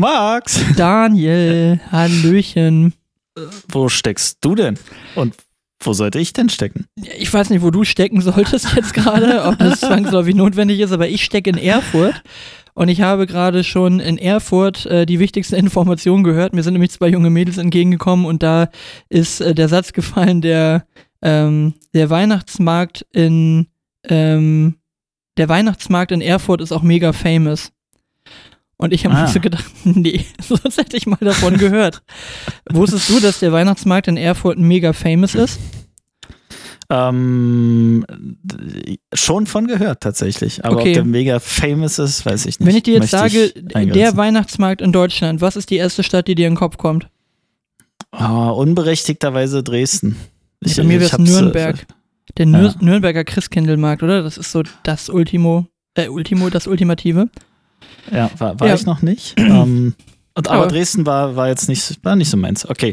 Max! Daniel, Hallöchen. Wo steckst du denn? Und wo sollte ich denn stecken? Ich weiß nicht, wo du stecken solltest jetzt gerade, ob das zwangsläufig notwendig ist, aber ich stecke in Erfurt. Und ich habe gerade schon in Erfurt äh, die wichtigste Information gehört. Mir sind nämlich zwei junge Mädels entgegengekommen und da ist äh, der Satz gefallen, der, ähm, der Weihnachtsmarkt in ähm, der Weihnachtsmarkt in Erfurt ist auch mega famous. Und ich habe Ah. mir so gedacht, nee, sonst hätte ich mal davon gehört. Wusstest du, dass der Weihnachtsmarkt in Erfurt mega famous ist? Ähm, schon von gehört tatsächlich. Aber Okay. ob der mega famous ist, weiß ich nicht. Wenn ich dir jetzt Möchte sage, der. Weihnachtsmarkt in Deutschland, was ist die erste Stadt, die dir in den Kopf kommt? Oh, unberechtigterweise Dresden. Ich, Bei mir wäre es äh, Nürnberg. Der Nür Ja. Nürnberger Christkindlmarkt, oder? Das ist so das Ultimo, äh, Ultimo, das Ultimative. Ja, war, war Ja. ich noch nicht. ähm, und, aber Aber- Dresden war, war jetzt nicht, war nicht so meins. Okay.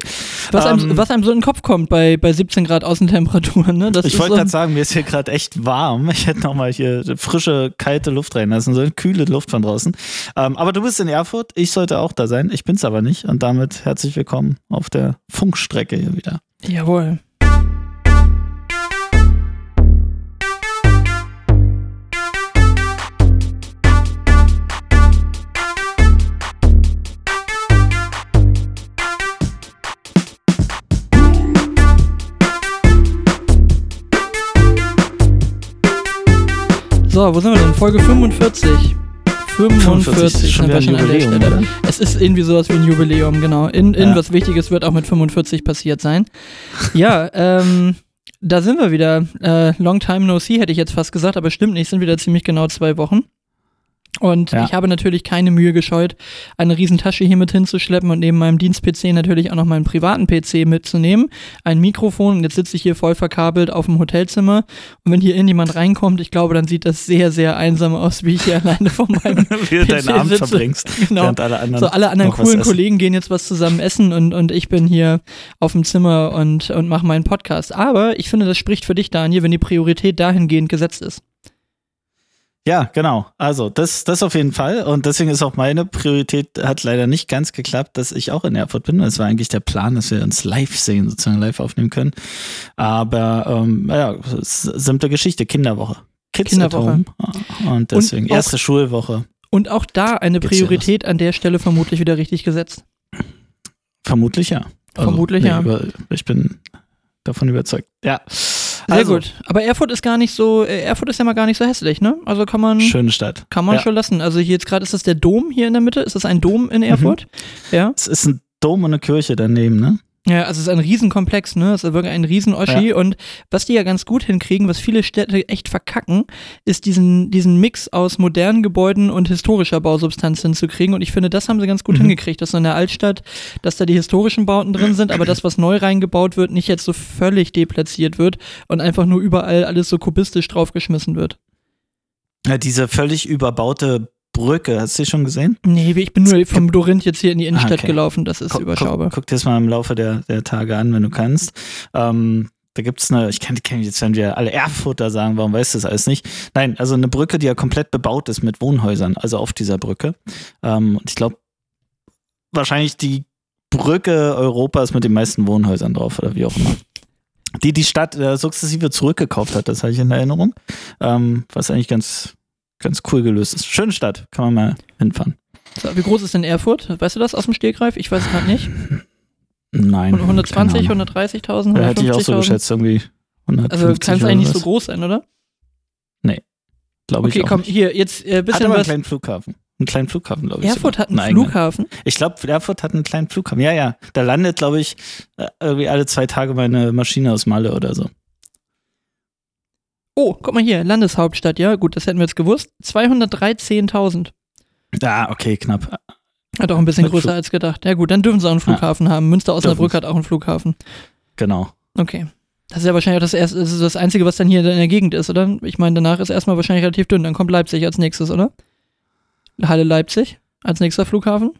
Was, einem, Ähm, was einem so in den Kopf kommt bei, bei 17 Grad Außentemperaturen, ne? Das ich wollte so, gerade sagen, mir ist hier gerade echt warm. Ich hätte noch mal hier frische, kalte Luft reinlassen, so eine kühle Luft von draußen. Ähm, aber du bist in Erfurt, ich sollte auch da sein. Ich bin's aber nicht. Und damit herzlich willkommen auf der Funkstrecke hier wieder. Jawohl. So, wo sind wir denn? Folge 45. 45, schon sind wir wieder ein schon Jubiläum, oder? Es ist irgendwie sowas wie ein Jubiläum, genau. In, in Ja. was Wichtiges wird auch mit 45 passiert sein. Ja, ähm, da sind wir wieder. Äh, long time no see, hätte ich jetzt fast gesagt, aber stimmt nicht, sind wieder ziemlich genau zwei Wochen. Und Ja. ich habe natürlich keine Mühe gescheut, eine Riesentasche hier mit hinzuschleppen und neben meinem Dienst-PC natürlich auch noch meinen privaten PC mitzunehmen. Ein Mikrofon und jetzt sitze ich hier voll verkabelt auf dem Hotelzimmer. Und wenn hier irgendjemand reinkommt, ich glaube, dann sieht das sehr, sehr einsam aus, wie ich hier alleine vor meinem Wie du deinen PC Abend sitze. verbringst, Genau. während alle anderen. So, alle anderen coolen. Kollegen gehen jetzt was zusammen essen und, und ich bin hier auf dem Zimmer und, und mache meinen Podcast. Aber ich finde, das spricht für dich, Daniel, wenn die Priorität dahingehend gesetzt ist. Ja, genau. Also das, das auf jeden Fall. Und deswegen ist auch meine Priorität, hat leider nicht ganz geklappt, dass ich auch in Erfurt bin. Es war eigentlich der Plan, dass wir uns live sehen, sozusagen live aufnehmen können. Aber ähm, ist simple Geschichte, Kinderwoche. Kids Kinderwoche. at home. Und deswegen, auch- erste Schulwoche. Und auch da eine Gibt's ja Priorität an der Stelle vermutlich wieder richtig gesetzt. Vermutlich ja. Also, Vermutlich ja. über- Ich bin davon überzeugt. Ja. Sehr Also, gut. Aber Erfurt ist gar nicht so, äh, Erfurt ist ja mal gar nicht so hässlich, ne? Also kann man, Schöne Stadt. kann man ja. schon lassen. Also hier jetzt gerade ist das der Dom hier in der Mitte. Ist das ein Dom Mhm. in Erfurt? Ja. Es ist ein Dom und eine Kirche daneben, ne? Ja, also es ist ein Riesenkomplex, ne? Es ist wirklich ein Riesen-Oschi. Und was die ja ganz gut hinkriegen, was viele Städte echt verkacken, ist diesen, diesen Mix aus modernen Gebäuden und historischer Bausubstanz hinzukriegen. Und ich finde, das haben sie ganz gut Mhm. hingekriegt, dass so in der Altstadt, dass da die historischen Bauten drin sind, aber das, was neu reingebaut wird, nicht jetzt so völlig deplatziert wird und einfach nur überall alles so kubistisch draufgeschmissen wird. Ja, diese völlig überbaute Brücke, hast du die schon gesehen? Nee, ich bin nur vom Dorinth jetzt hier in die Innenstadt Ah, okay. gelaufen, das ist Guck- überschaubar. Guck, guck dir das mal im Laufe der, der Tage an, wenn du kannst. Ähm, da gibt's eine, ich kenne kenn jetzt, wenn wir alle Erfurter sagen, warum weißt du das alles nicht? Nein, also eine Brücke, die ja komplett bebaut ist mit Wohnhäusern, also auf dieser Brücke. Ähm, und ich glaube, wahrscheinlich die Brücke Europas mit den meisten Wohnhäusern drauf oder wie auch immer. Die die Stadt äh, sukzessive zurückgekauft hat, das habe ich in Erinnerung. Ähm, was eigentlich ganz, ganz cool gelöst ist. Schöne Stadt, kann man mal hinfahren. So, wie groß ist denn Erfurt? Weißt du das aus dem Stegreif? Ich weiß es gerade nicht. Nein. 120, keine Ahnung. 130.000, Ja, hätte ich auch so 150.000? geschätzt, irgendwie. 150 Also kann es eigentlich nicht so groß sein, oder? Glaube Okay, ich auch komm, nicht. hier, jetzt äh, Hat bisschen aber einen was. kleinen Flughafen. Einen kleinen Flughafen, glaube ich. Erfurt sogar. hat einen eigenen. Flughafen. Ich glaube, Erfurt hat einen kleinen Flughafen. Ja, ja. Da landet, glaube ich, äh, irgendwie alle zwei Tage meine Maschine aus Malle oder so. Oh, guck mal hier, Landeshauptstadt, ja, gut, das hätten wir jetzt gewusst. 213.000. Ah, okay, knapp. Hat auch ein bisschen Mit größer Flug- als gedacht. Ja, gut, dann dürfen sie auch einen Flughafen haben. Münster-Osnabrück hat auch einen Flughafen. Genau. Okay. Das ist ja wahrscheinlich auch das, erste, das, ist das Einzige, was dann hier in der Gegend ist, oder? Ich meine, danach ist erstmal wahrscheinlich relativ dünn. Dann kommt Leipzig als nächstes, oder? Halle Leipzig als nächster Flughafen.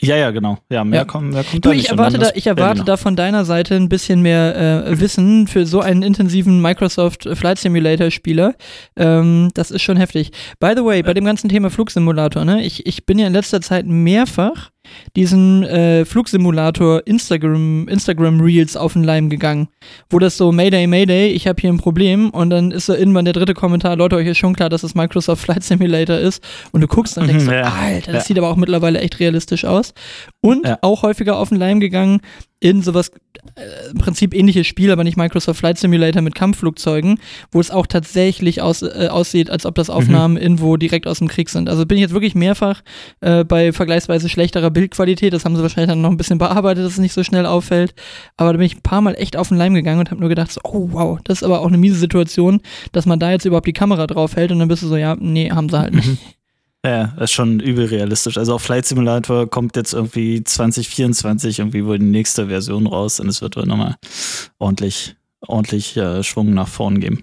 Ja, ja, genau. Ja, mehr Ja. kommt, mehr kommt Du, da ich erwarte, da, ich erwarte Berliner. da von deiner Seite ein bisschen mehr äh, Wissen für so einen intensiven Microsoft Flight Simulator Spieler. Ähm, das ist schon heftig. By the way, bei dem ganzen Thema Flugsimulator, ne, ich, ich bin ja in letzter Zeit mehrfach diesen äh, Flugsimulator Instagram, Instagram Reels auf den Leim gegangen, wo das so Mayday, Mayday, ich habe hier ein Problem und dann ist so irgendwann der dritte Kommentar, Leute, euch ist schon klar, dass das Microsoft Flight Simulator ist und du guckst und denkst, Mhm, so, ja. Alter, das Ja. sieht aber auch mittlerweile echt realistisch aus. Und Ja. auch häufiger auf den Leim gegangen in sowas, äh, im Prinzip ähnliches Spiel, aber nicht Microsoft Flight Simulator mit Kampfflugzeugen, wo es auch tatsächlich aus, äh, aussieht, als ob das Mhm. Aufnahmen irgendwo direkt aus dem Krieg sind. Also bin ich jetzt wirklich mehrfach äh, bei vergleichsweise schlechterer Bildqualität. Das haben sie wahrscheinlich dann noch ein bisschen bearbeitet, dass es nicht so schnell auffällt. Aber da bin ich ein paar Mal echt auf den Leim gegangen und habe nur gedacht, so, oh wow, das ist aber auch eine miese Situation, dass man da jetzt überhaupt die Kamera drauf hält und dann bist du so, ja, nee, haben sie halt nicht. Ja, das ist schon übel realistisch. Also auf Flight Simulator kommt jetzt irgendwie 2024 irgendwie wohl die nächste Version raus und es wird wohl nochmal ordentlich, ordentlich äh, Schwung nach vorn geben.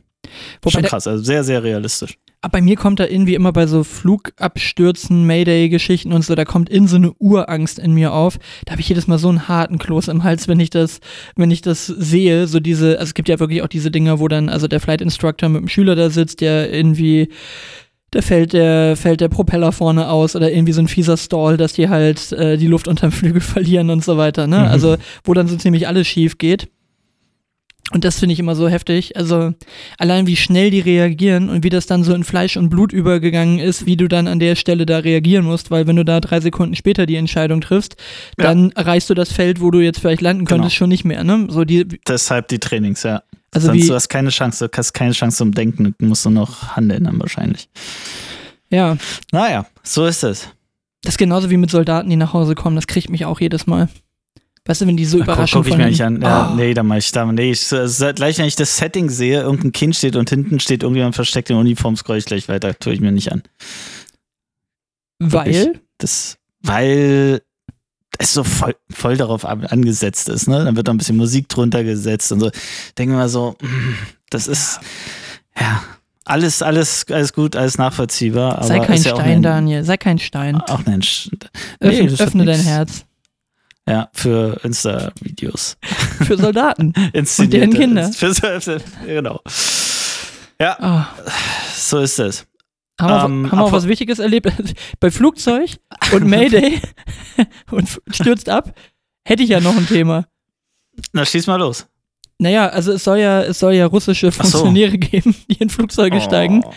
Wobei schon krass, also sehr, sehr realistisch. Aber bei mir kommt da irgendwie immer bei so Flugabstürzen, Mayday-Geschichten und so, da kommt in so eine Urangst in mir auf. Da habe ich jedes Mal so einen harten Kloß im Hals, wenn ich das, wenn ich das sehe. So diese, also es gibt ja wirklich auch diese Dinger, wo dann, also der Flight Instructor mit dem Schüler da sitzt, der irgendwie, da fällt der, fällt der Propeller vorne aus oder irgendwie so ein fieser Stall, dass die halt äh, die Luft unterm Flügel verlieren und so weiter, ne? Mhm. Also, wo dann so ziemlich alles schief geht. Und das finde ich immer so heftig. Also allein wie schnell die reagieren und wie das dann so in Fleisch und Blut übergegangen ist, wie du dann an der Stelle da reagieren musst, weil wenn du da drei Sekunden später die Entscheidung triffst, Ja. dann erreichst du das Feld, wo du jetzt vielleicht landen Genau. könntest, schon nicht mehr. Ne? So die, Deshalb die Trainings, ja. Also Sonst wie, du hast keine Chance, du hast keine Chance zum Denken, du musst nur noch handeln dann wahrscheinlich. ja, Naja, so ist es. das ist genauso wie mit Soldaten, die nach Hause kommen. Das kriegt mich auch jedes Mal. Weißt du, wenn die so Da guck, überraschend guck ich mir nicht an. Ja, Oh. Nee, da mach ich da. Nee, ich, gleich wenn ich das Setting sehe, irgendein Kind steht und hinten steht irgendjemand versteckt in Uniform, scroll ich gleich weiter, tue ich mir nicht an. Weil? Das, weil es so voll, voll darauf an- angesetzt ist, ne? Dann wird da ein bisschen Musik drunter gesetzt und so. Denken wir mal so, mm, das ist, ja, alles, alles, alles gut, alles nachvollziehbar. Sei kein ja Stein, ein, Daniel. Sei kein Stein. Auch ein, Sch- Öffne, öffne dein. Herz. Ja, für Insta-Videos. Für Soldaten. Inszenierte- deren Kinder. Für, genau. Ja, Ah. so ist es. Haben, wir, Ähm, haben wir auch was Wichtiges erlebt? Bei Flugzeug und Mayday und stürzt ab, hätte ich ja noch ein Thema. Na, schieß mal los. Naja, also es soll ja, es soll ja russische Ach so. Funktionäre geben, die in Flugzeuge steigen. Oh.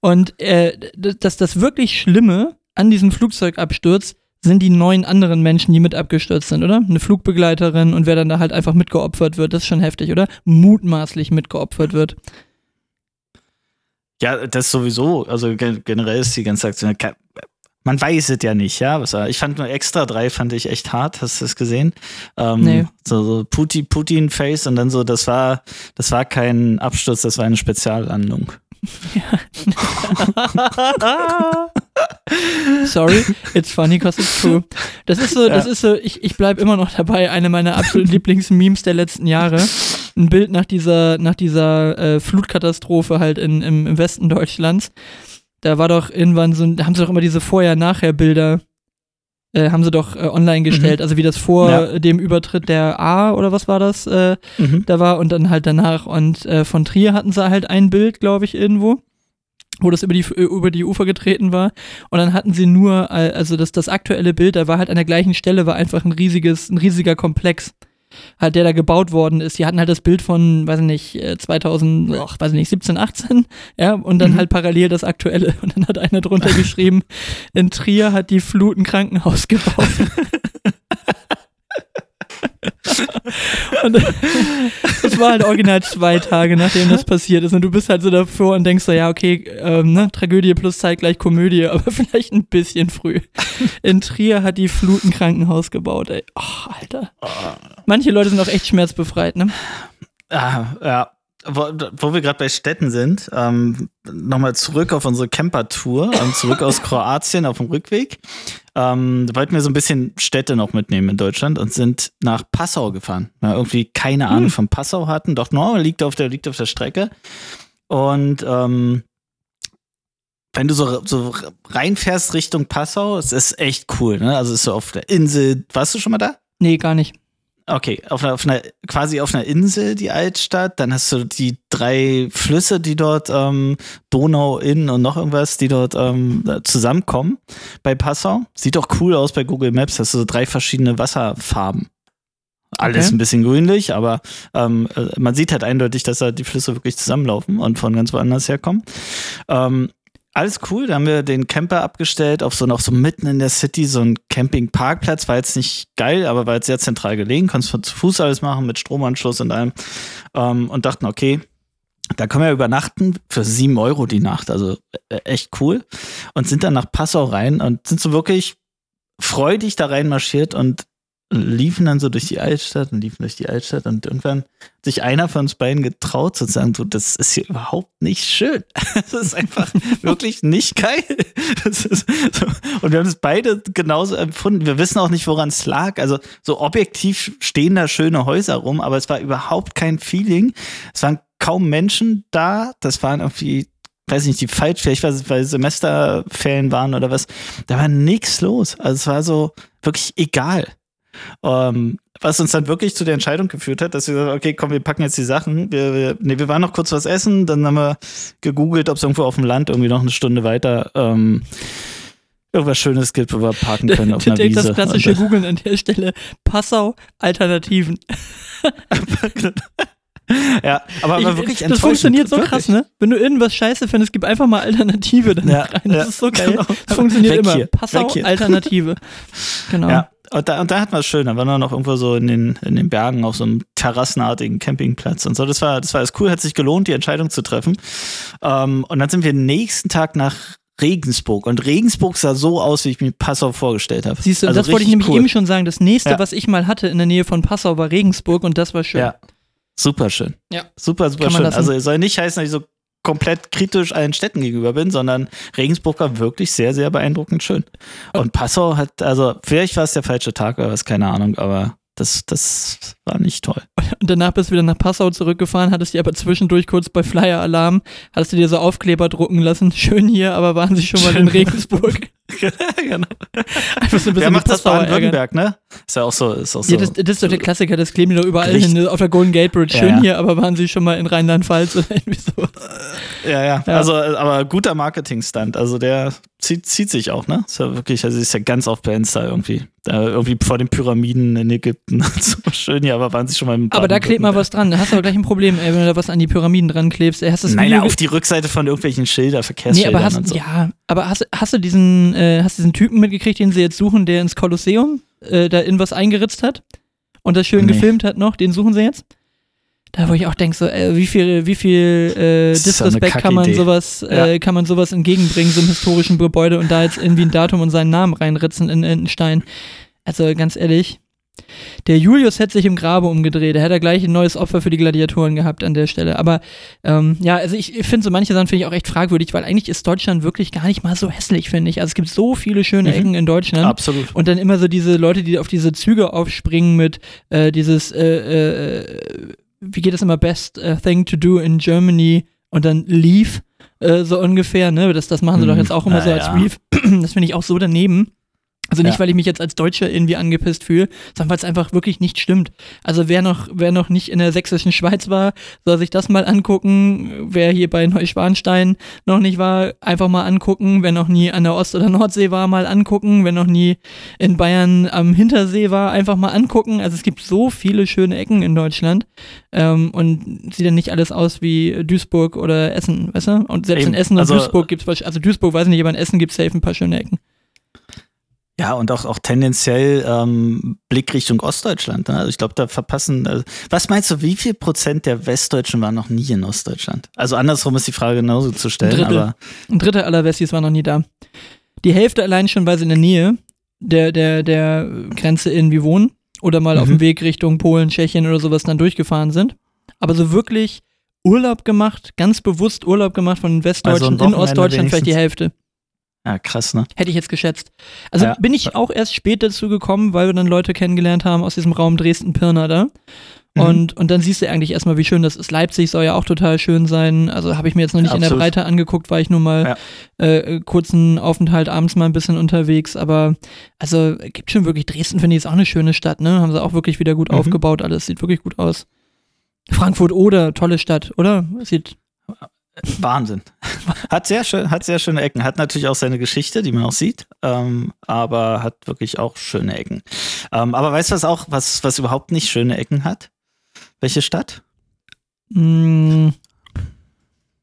Und äh, d- das, das wirklich Schlimme an diesem Flugzeugabsturz sind die neun anderen Menschen, die mit abgestürzt sind, oder? Eine Flugbegleiterin und wer dann da halt einfach mitgeopfert wird, das ist schon heftig, oder? Mutmaßlich mitgeopfert wird. Ja, das sowieso. Also gen- generell ist die ganze Aktion. Man weiß es ja nicht, ja. War- ich fand nur extra drei fand ich echt hart. Hast du das gesehen? Ähm, Nee. So, so Putin, Putin Face und dann so, das war, das war kein Absturz, das war eine Speziallandung. Sorry, it's funny because it's true. Das ist so, das ist so, ich, ich bleib immer noch dabei, eine meiner absoluten Lieblingsmemes der letzten Jahre. Ein Bild nach dieser, nach dieser äh, Flutkatastrophe halt in, im, im Westen Deutschlands. Da war doch irgendwann so, ein- da haben sie doch immer diese Vorher-Nachher-Bilder, äh, haben sie doch äh, online gestellt, also wie das vor Ja. dem Übertritt der A oder was war das, äh, Mhm. da war und dann halt danach. Und äh, von Trier hatten sie halt ein Bild, glaube ich, irgendwo, wo das über die, über die Ufer getreten war. Und dann hatten sie nur, äh, also das, das aktuelle Bild, da war halt an der gleichen Stelle, war einfach ein riesiges, ein riesiger Komplex. Halt, der da gebaut worden ist. Die hatten halt das Bild von, weiß ich nicht, äh, 2000, ach, weiß ich nicht, 17, 18, ja, und dann Mhm. halt parallel das aktuelle. Und dann hat einer drunter geschrieben, in Trier hat die Flut ein Krankenhaus gebaut. und das war halt original zwei Tage, nachdem das passiert ist. Und du bist halt so davor und denkst so, ja, okay, ähm, ne, Tragödie plus Zeit gleich Komödie, aber vielleicht ein bisschen früh. In Trier hat die Flut ein Krankenhaus gebaut, ey. Oh, Alter. Manche Leute sind auch echt schmerzbefreit, ne? Ah, ja. Wo, wo wir gerade bei Städten sind, ähm, nochmal zurück auf unsere Camper-Tour, ähm, zurück aus Kroatien auf dem Rückweg. Ähm, da wollten wir so ein bisschen Städte noch mitnehmen in Deutschland und sind nach Passau gefahren. Weil wir irgendwie keine Ahnung Hm. von Passau hatten. Doch, no, liegt auf der, liegt auf der Strecke. Und ähm, wenn du so, so reinfährst Richtung Passau, es ist echt cool. Ne? Also es ist so auf der Insel. Warst du schon mal da? Nee, gar nicht. Okay, auf einer, auf einer, quasi auf einer Insel die Altstadt, dann hast du die drei Flüsse, die dort, ähm, Donau, Inn und noch irgendwas, die dort ähm, zusammenkommen bei Passau. Sieht doch cool aus bei Google Maps, hast du so drei verschiedene Wasserfarben. Alles Okay. ein bisschen grünlich, aber ähm, äh, man sieht halt eindeutig, dass da die Flüsse wirklich zusammenlaufen und von ganz woanders herkommen. Ähm, alles cool, da haben wir den Camper abgestellt, auf so noch so mitten in der City, so ein Campingparkplatz, war jetzt nicht geil, aber war jetzt sehr zentral gelegen, konntest von zu Fuß alles machen, mit Stromanschluss und allem. Ähm, und dachten, okay, da können wir übernachten für sieben Euro die Nacht, also äh, echt cool. Und sind dann nach Passau rein und sind so wirklich freudig da reinmarschiert und liefen dann so durch die Altstadt und liefen durch die Altstadt und irgendwann hat sich einer von uns beiden getraut zu sagen, du, das ist hier überhaupt nicht schön. Das ist einfach wirklich nicht geil. So. Und wir haben es beide genauso empfunden. Wir wissen auch nicht, woran es lag. Also so objektiv stehen da schöne Häuser rum, aber es war überhaupt kein Feeling. Es waren kaum Menschen da. Das waren irgendwie weiß nicht, die falsch, vielleicht weil, weil Semesterferien waren oder was, da war nichts los. Also es war so wirklich egal. Ähm, was uns dann wirklich zu der Entscheidung geführt hat, dass wir gesagt haben, okay, komm, wir packen jetzt die Sachen. Wir, wir, nee, wir waren noch kurz was essen, dann haben wir gegoogelt, ob es irgendwo auf dem Land irgendwie noch eine Stunde weiter ähm, irgendwas Schönes gibt, wo wir parken können auf einer Wiese. das klassische Und, Googeln an der Stelle. Passau, Alternativen. ja, aber, aber wirklich das funktioniert so Wirklich. krass, ne? Wenn du irgendwas scheiße findest, gib einfach mal Alternative dann Ja, rein. ja, Das ist so geil. genau. Das funktioniert Weg immer. hier, Passau. Alternative. Genau. Ja, und da, und da hatten wir es schön. Da waren wir noch irgendwo so in den, in den Bergen auf so einem terrassenartigen Campingplatz und so. Das war, das war alles cool, hat sich gelohnt, die Entscheidung zu treffen. Ähm, und dann sind wir nächsten Tag nach Regensburg. Und Regensburg sah so aus, wie ich mir Passau vorgestellt habe. Siehst du, Also das wollte ich nämlich cool. eben schon sagen. Das nächste, Ja. was ich mal hatte in der Nähe von Passau, war Regensburg und das war schön. Ja, super schön. Ja. Super, super schön. lassen. Also es soll nicht heißen, dass ich so komplett kritisch allen Städten gegenüber bin, sondern Regensburg war wirklich sehr, sehr beeindruckend schön. Und Passau hat, also vielleicht war es der falsche Tag oder was, keine Ahnung, aber das, das war nicht toll. Und danach bist du wieder nach Passau zurückgefahren, hattest dir aber zwischendurch kurz bei Flyer Alarm, hattest du dir so Aufkleber drucken lassen. Schön hier, aber waren sie schon mal in. Regensburg. genau. Einfach so ein bisschen Wer macht das ärgern. Baden-Württemberg, ne? Ist ja auch so, ist auch so. Ja, das, das ist doch der Klassiker, das kleben die doch überall hin, ne? auf der Golden Gate Bridge. Ja, Schön ja. hier, aber waren sie schon mal in Rheinland-Pfalz oder irgendwie so. ja, ja, Ja. Also, äh, aber guter Marketing-Stunt. Also der zieht, zieht sich auch, ne? Ist ja wirklich, also ist ja ganz oft bei Insta irgendwie. Da irgendwie vor den Pyramiden in Ägypten. so schön, ja, aber waren sie schon mal im Aber da klebt mal was dran. Da hast du aber gleich ein Problem, ey, wenn du da was an die Pyramiden dran klebst. Ey, Hast du das Nein, Video ja, auf die Rückseite von irgendwelchen Schilder, Nee, Verkehrsschildern aber hast, und so. ja, aber hast, hast du diesen, äh, hast diesen Typen mitgekriegt, den sie jetzt suchen, der ins Kolosseum äh, da in was eingeritzt hat und das schön Nee. gefilmt hat noch? Den suchen sie jetzt? Da wo ich auch denke, so, äh, wie viel, wie viel äh, Disrespect kann man sowas, äh, Ja. kann man sowas entgegenbringen, so einem historischen Gebäude und da jetzt irgendwie ein Datum und seinen Namen reinritzen in, in einen Stein. Also ganz ehrlich, der Julius hätte sich im Grabe umgedreht. Er hätte gleich ein neues Opfer für die Gladiatoren gehabt an der Stelle. Aber ähm, ja, also ich finde so manche Sachen finde ich auch echt fragwürdig, weil eigentlich ist Deutschland wirklich gar nicht mal so hässlich, finde ich. Also es gibt so viele schöne Mhm. Ecken in Deutschland. Absolut. Und dann immer so diese Leute, die auf diese Züge aufspringen mit äh, dieses, äh, äh, wie geht das immer, best äh, thing to do in Germany und dann leave, äh, so ungefähr, ne? Das, das machen sie doch Hm, jetzt auch immer na so als ja. Reef. Das finde ich auch so daneben. Also nicht, Ja. weil ich mich jetzt als Deutscher irgendwie angepisst fühle, sondern weil es einfach wirklich nicht stimmt. Also wer noch, wer noch nicht in der sächsischen Schweiz war, soll sich das mal angucken. Wer hier bei Neuschwanstein noch nicht war, einfach mal angucken. Wer noch nie an der Ost- oder Nordsee war, mal angucken. Wer noch nie in Bayern am Hintersee war, einfach mal angucken. Also es gibt so viele schöne Ecken in Deutschland ähm, und sieht dann nicht alles aus wie Duisburg oder Essen, weißt du? Und selbst Eben. in Essen und Also- Duisburg gibt es, also Duisburg weiß ich nicht, aber in Essen gibt es safe ein paar schöne Ecken. Ja, und auch, auch tendenziell ähm, Blick Richtung Ostdeutschland. Ne? Also ich glaube, da verpassen. Also, was meinst du, wie viel Prozent der Westdeutschen waren noch nie in Ostdeutschland? Also andersrum ist die Frage genauso zu stellen, Drittel. aber Ein Drittel aller Westis war noch nie da. Die Hälfte allein schon, weil sie in der Nähe der, der, der Grenze irgendwie wohnen oder mal auf Mhm. dem Weg Richtung Polen, Tschechien oder sowas dann durchgefahren sind. Aber so wirklich Urlaub gemacht, ganz bewusst Urlaub gemacht von Westdeutschen Also ein in Ostdeutschland vielleicht die. Hälfte. Ja, krass, ne? Hätte ich jetzt geschätzt. Also Ja. bin ich auch erst spät dazu gekommen, weil wir dann Leute kennengelernt haben aus diesem Raum Dresden-Pirna da. Mhm. Und, und dann siehst du eigentlich erstmal, wie schön das ist. Leipzig soll ja auch total schön sein. Also habe ich mir jetzt noch nicht in der. Breite angeguckt, war ich nur mal äh, kurzen Aufenthalt abends mal ein bisschen unterwegs. Aber also gibt schon wirklich, Dresden finde ich ist auch eine schöne Stadt, ne? Haben sie auch wirklich wieder gut Mhm. aufgebaut, alles sieht wirklich gut aus. Frankfurt oder tolle Stadt, oder? Sieht Wahnsinn. Hat sehr, schön, hat sehr schöne Ecken. Hat natürlich auch seine Geschichte, die man auch sieht, ähm, aber hat wirklich auch schöne Ecken. Ähm, aber weißt du, was auch, was, was überhaupt nicht schöne Ecken hat? Welche Stadt? mm,